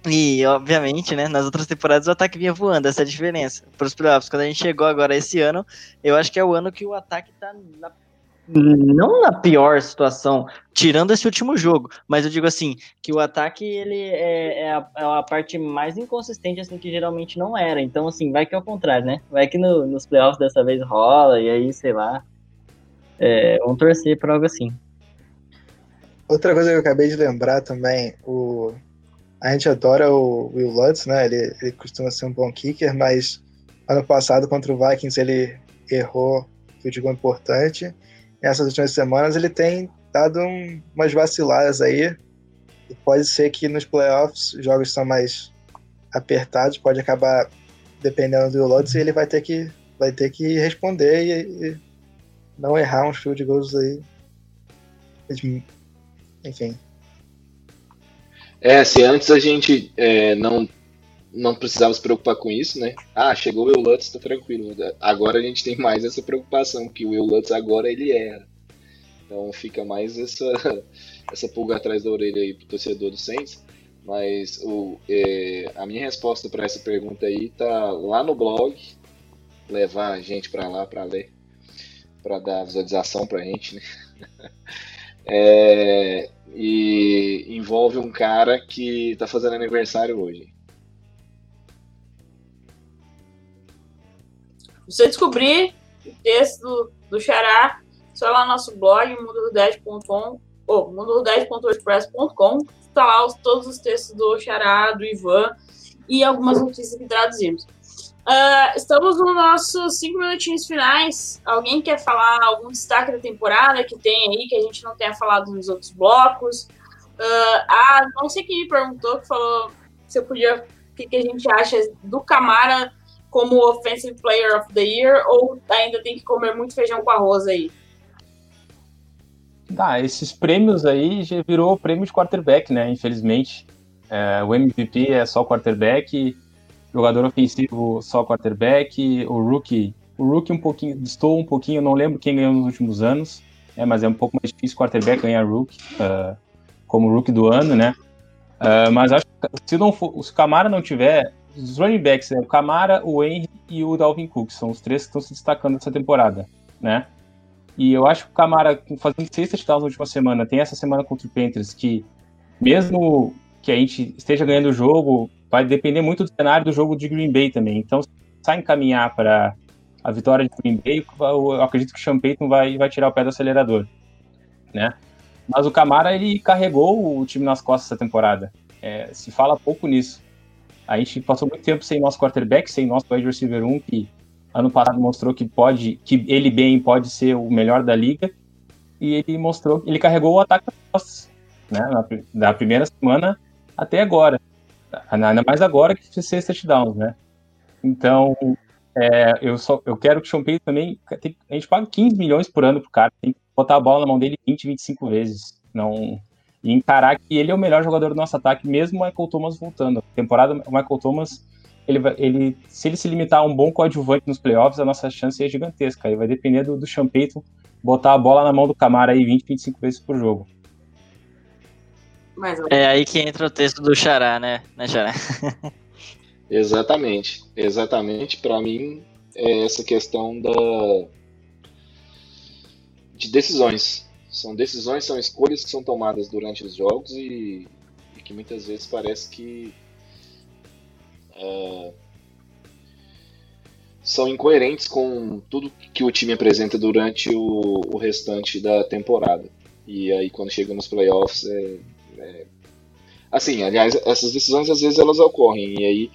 E, obviamente, né, nas outras temporadas o ataque vinha voando, essa é a diferença. Para os playoffs, quando a gente chegou agora esse ano, eu acho que é o ano que o ataque tá na não na pior situação, tirando esse último jogo, mas eu digo assim, que o ataque ele é, é, a, é, a, parte mais inconsistente, assim, que geralmente não era. Então, assim, vai que é o contrário, né? Vai que no, nos playoffs dessa vez rola, e aí, sei lá. É, vamos torcer para algo assim. Outra coisa que eu acabei de lembrar também, o... a gente adora o Will Lutz, né? Ele, ele costuma ser um bom kicker, mas ano passado contra o Vikings ele errou field goal importante nessas últimas semanas ele tem dado um, umas vaciladas aí. E pode ser que nos playoffs os jogos são mais apertados, pode acabar dependendo do Lodge e ele vai ter que vai ter que responder e, e não errar uns field goals aí. Enfim. É, se antes a gente é, não, não precisava se preocupar com isso, né? Ah, chegou o Will Lutz, tá tranquilo. Agora a gente tem mais essa preocupação, que o Will Lutz agora ele erra. Então fica mais essa, [laughs] essa pulga atrás da orelha aí pro torcedor do Saints. Mas o, é, a minha resposta para essa pergunta aí tá lá no blog. Levar a gente para lá para ler, para dar visualização pra gente, né? [laughs] É, e envolve um cara que tá fazendo aniversário hoje. Você descobrir o texto do, Xará, só lá no nosso blog, mundo10.com, ou mundo10.wordpress.com, tá lá os, todos os textos do Xará, do Ivan e algumas notícias que traduzimos. Uh, estamos nos nossos cinco minutinhos finais. Alguém quer falar algum destaque da temporada que tem aí, que a gente não tenha falado nos outros blocos? Uh, ah, não sei quem me perguntou, que falou se eu podia. O que, que a gente acha do Camara como Offensive Player of the Year, ou ainda tem que comer muito feijão com arroz aí? Ah, esses prêmios aí já virou prêmio de quarterback, né? Infelizmente. É, o MVP é só quarterback, jogador ofensivo só quarterback, o rookie, o rookie um pouquinho, estou um pouquinho, não lembro quem ganhou nos últimos anos, é, mas é um pouco mais difícil quarterback ganhar rookie, uh, como rookie do ano, né? Uh, mas acho que se não for, se o Camara não tiver, os running backs, né? o Camara, o Henry e o Dalvin Cook, são os três que estão se destacando nessa temporada, né? E eu acho que o Camara, fazendo seis touchdowns na última semana, tem essa semana contra o Panthers, que mesmo que a gente esteja ganhando o jogo, vai depender muito do cenário do jogo de Green Bay também. Então, se sai encaminhar para a vitória de Green Bay, eu acredito que o Sean Payton vai, vai tirar o pé do acelerador, né? Mas o Camara, ele carregou o time nas costas essa temporada. É, se fala pouco nisso. A gente passou muito tempo sem nosso quarterback, sem nosso wide receiver 1, que ano passado mostrou que pode, que ele bem pode ser o melhor da liga, e ele mostrou, ele carregou o ataque das costas, né, da primeira semana até agora, ainda mais agora que fez seis touchdowns, né, então é, eu só eu quero que o Sean Payton também, tem, a gente paga 15 milhões por ano pro cara, tem que botar a bola na mão dele 20, 25 vezes, não e encarar que ele é o melhor jogador do nosso ataque, mesmo o Michael Thomas voltando. A temporada, o Michael Thomas ele, ele, se ele se limitar a um bom coadjuvante nos playoffs, a nossa chance é gigantesca. Aí vai depender do, do Sean Payton botar a bola na mão do Camara aí 20, 25 vezes por jogo. É aí que entra o texto do Xará, né, né Xará? [laughs] exatamente, exatamente. Para mim, é essa questão da de decisões. São decisões, são escolhas que são tomadas durante os jogos e, e que muitas vezes parece que é, são incoerentes com tudo que o time apresenta durante o, o, restante da temporada. E aí quando chega nos playoffs é, é, assim, aliás, essas decisões às vezes elas ocorrem e aí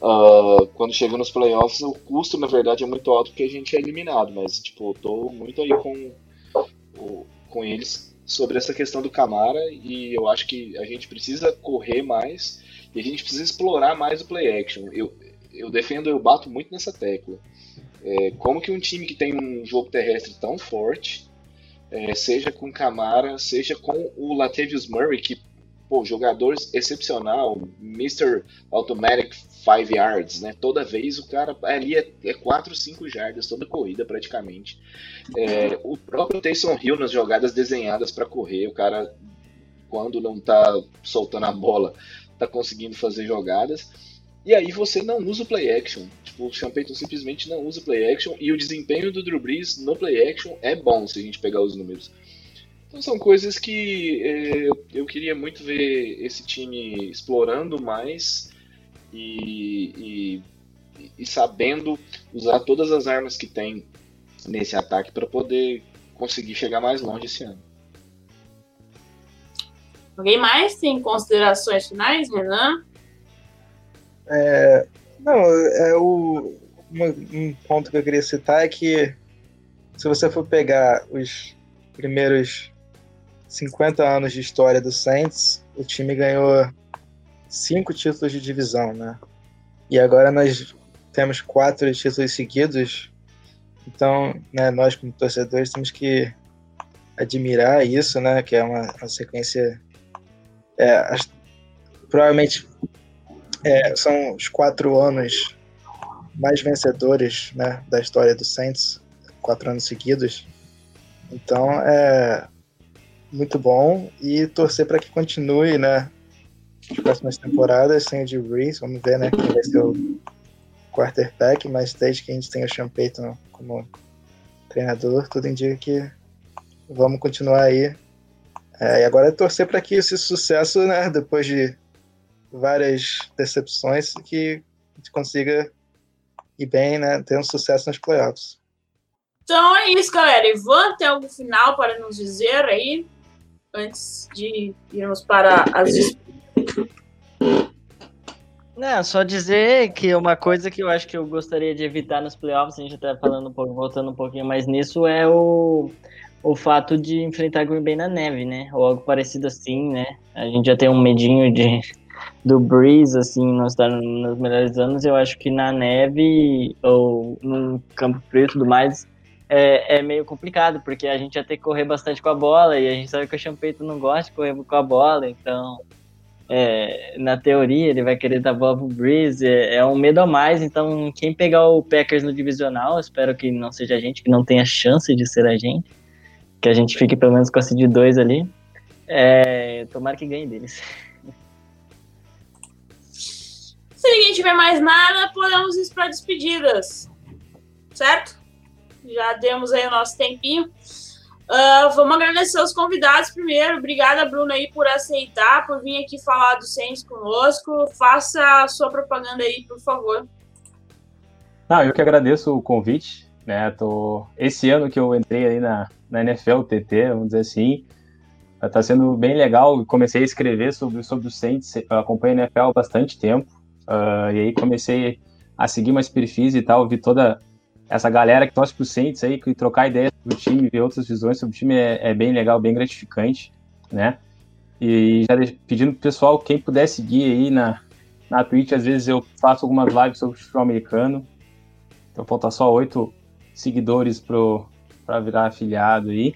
uh, quando chega nos playoffs o custo na verdade é muito alto porque a gente é eliminado, mas tipo, eu tô muito aí com, com eles sobre essa questão do Camara e eu acho que a gente precisa correr mais e a gente precisa explorar mais o play action. Eu, eu defendo, eu bato muito nessa tecla. É, como que um time que tem um jogo terrestre tão forte, é, seja com Camara, seja com o Latavius Murray, que, pô, jogador excepcional, Mr. Automatic 5 yards, né? Toda vez o cara ali é, é 4, 5 jardas, toda corrida praticamente. É, o próprio Taysom Hill nas jogadas desenhadas para correr, o cara, quando não tá soltando a bola, tá conseguindo fazer jogadas. E aí você não usa o play action. Tipo, o Sean Payton simplesmente não usa o play action e o desempenho do Drew Brees no play action é bom se a gente pegar os números. Então são coisas que é, eu queria muito ver esse time explorando mais e, e, e sabendo usar todas as armas que tem nesse ataque para poder conseguir chegar mais longe esse ano. Alguém mais tem considerações finais, Renan? É, não, é o, um ponto que eu queria citar é que se você for pegar os primeiros 50 anos de história do Saints, o time ganhou cinco títulos de divisão, né? E agora nós temos quatro títulos seguidos. Então, né, nós como torcedores temos que admirar isso, né? Que é uma, uma sequência é, provavelmente é, são os quatro anos mais vencedores né, da história do Saints, quatro anos seguidos. Então é muito bom e torcer para que continue, né? As próximas temporadas sem o Drew Brees, vamos ver, né? Quem vai ser o quarterback, mas desde que a gente tenha o Sean Payton como treinador, tudo indica que vamos continuar aí. É, e agora é torcer para que esse sucesso, né, depois de várias decepções, que a gente consiga ir bem, né, ter um sucesso nos playoffs. Então é isso, galera. Ivan, tem algo final para nos dizer aí, antes de irmos para as Não, só dizer que uma coisa que eu acho que eu gostaria de evitar nos playoffs, a gente tá falando um pouco, voltando um pouquinho mais nisso, é o, o fato de enfrentar Green Bay na neve, né? Ou algo parecido assim, né? A gente já tem um medinho de do Breeze, assim, não estar nos melhores anos, eu acho que na neve ou num campo frio e tudo mais, é, é, meio complicado, porque a gente ia ter que correr bastante com a bola, e a gente sabe que o Champeito não gosta de correr com a bola, então, é, na teoria, ele vai querer dar bola pro Breeze, é, é, um medo a mais, então, quem pegar o Packers no divisional, espero que não seja a gente, que não tenha chance de ser a gente, que a gente fique pelo menos com a seed 2 ali, é, tomara que ganhe deles. [laughs] Se ninguém tiver mais nada, podemos ir para despedidas. Certo? Já demos aí o nosso tempinho. Uh, vamos agradecer os convidados primeiro. Obrigada, Bruno, aí, por aceitar, por vir aqui falar do Saints conosco. Faça a sua propaganda aí, por favor. Ah, eu que agradeço o convite. Né? Tô... Esse ano que eu entrei aí na, na NFL TT, vamos dizer assim, está sendo bem legal. Comecei a escrever sobre, sobre o Saints. Acompanho a NFL há bastante tempo. Uh, e aí comecei a seguir mais perfis e tal, vi toda essa galera que torce pro Saints aí, que trocar ideias sobre o time, ver outras visões sobre o time é, é bem legal, bem gratificante, né? E já pedindo pro pessoal, quem puder seguir aí na, na Twitch, às vezes eu faço algumas lives sobre futebol americano. Então falta só oito seguidores pro, pra virar afiliado aí.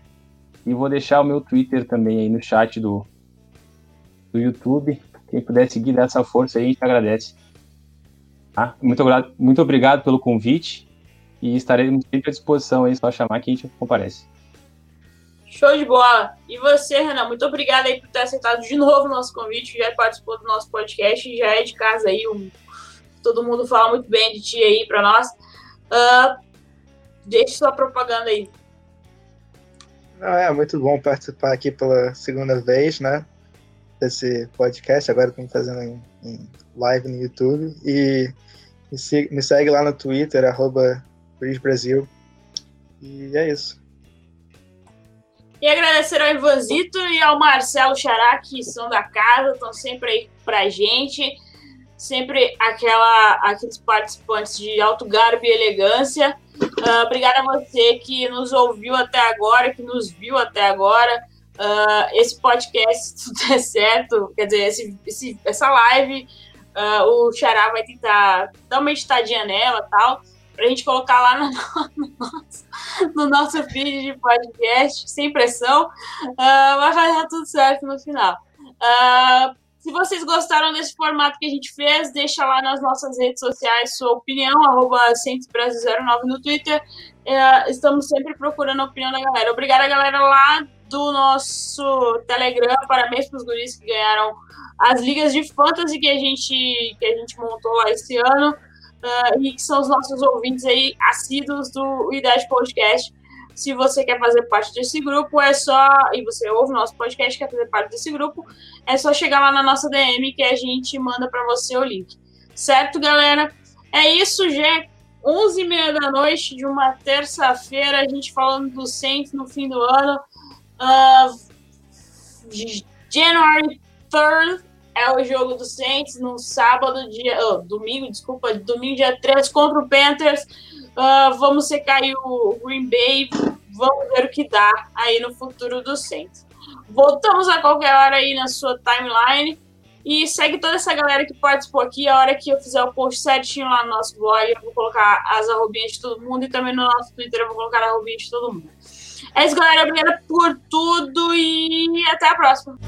E vou deixar o meu Twitter também aí no chat do, do YouTube. Quem puder seguir, dessa força aí, a gente agradece. Tá? Muito, muito obrigado pelo convite e estaremos sempre à disposição aí, só chamar que a gente comparece. Show de bola! E você, Renan, muito obrigado aí por ter aceitado de novo o nosso convite, já participou do nosso podcast, já é de casa aí, um, todo mundo fala muito bem de ti aí para nós. Uh, deixe sua propaganda aí. Não, é muito bom participar aqui pela segunda vez, né? Desse podcast. Agora estamos fazendo em, em, live no YouTube. E me, me segue lá no Twitter, arroba Brasil. E é isso. E agradecer ao Ivanzito e ao Marcelo Xará, que são da casa, estão sempre aí pra gente. Sempre aquela, aqueles participantes de alto garbo e elegância. Uh, obrigada a você que nos ouviu até agora, que nos viu até agora. Uh, esse podcast, [laughs] se tudo der certo, quer dizer, esse, esse, essa live, uh, o Xará vai tentar dar uma editadinha nela tal pra gente colocar lá no, no, [laughs] nosso, no nosso feed de podcast, sem pressão, uh, vai dar tudo certo no final. Uh, se vocês gostaram desse formato que a gente fez, deixa lá nas nossas redes sociais sua opinião, arroba 09 no Twitter. Uh, estamos sempre procurando a opinião da galera. Obrigada, galera, lá do nosso Telegram. Parabéns para os guris que ganharam as ligas de fantasy que a gente, que a gente montou lá esse ano uh, e que são os nossos ouvintes aí assíduos do Idade Podcast. Se você quer fazer parte desse grupo, é só. E você ouve o nosso podcast, quer fazer parte desse grupo, é só chegar lá na nossa DM que a gente manda para você o link. Certo, galera? É isso, já é 11h30 da noite de uma terça-feira, a gente falando do Saints no fim do ano. Uh, January 3rd, é o jogo do Saints no sábado, dia, oh, domingo, desculpa, domingo dia 3 contra o Panthers. Uh, vamos secar aí o Green Bay, vamos ver o que dá aí no futuro do Saints. Voltamos a qualquer hora aí na sua timeline e segue toda essa galera que participou aqui. A hora que eu fizer o post certinho lá no nosso blog, eu vou colocar as arrobinhas de todo mundo e também no nosso Twitter eu vou colocar a arrobinha de todo mundo. É isso, galera. Obrigada por tudo e até a próxima.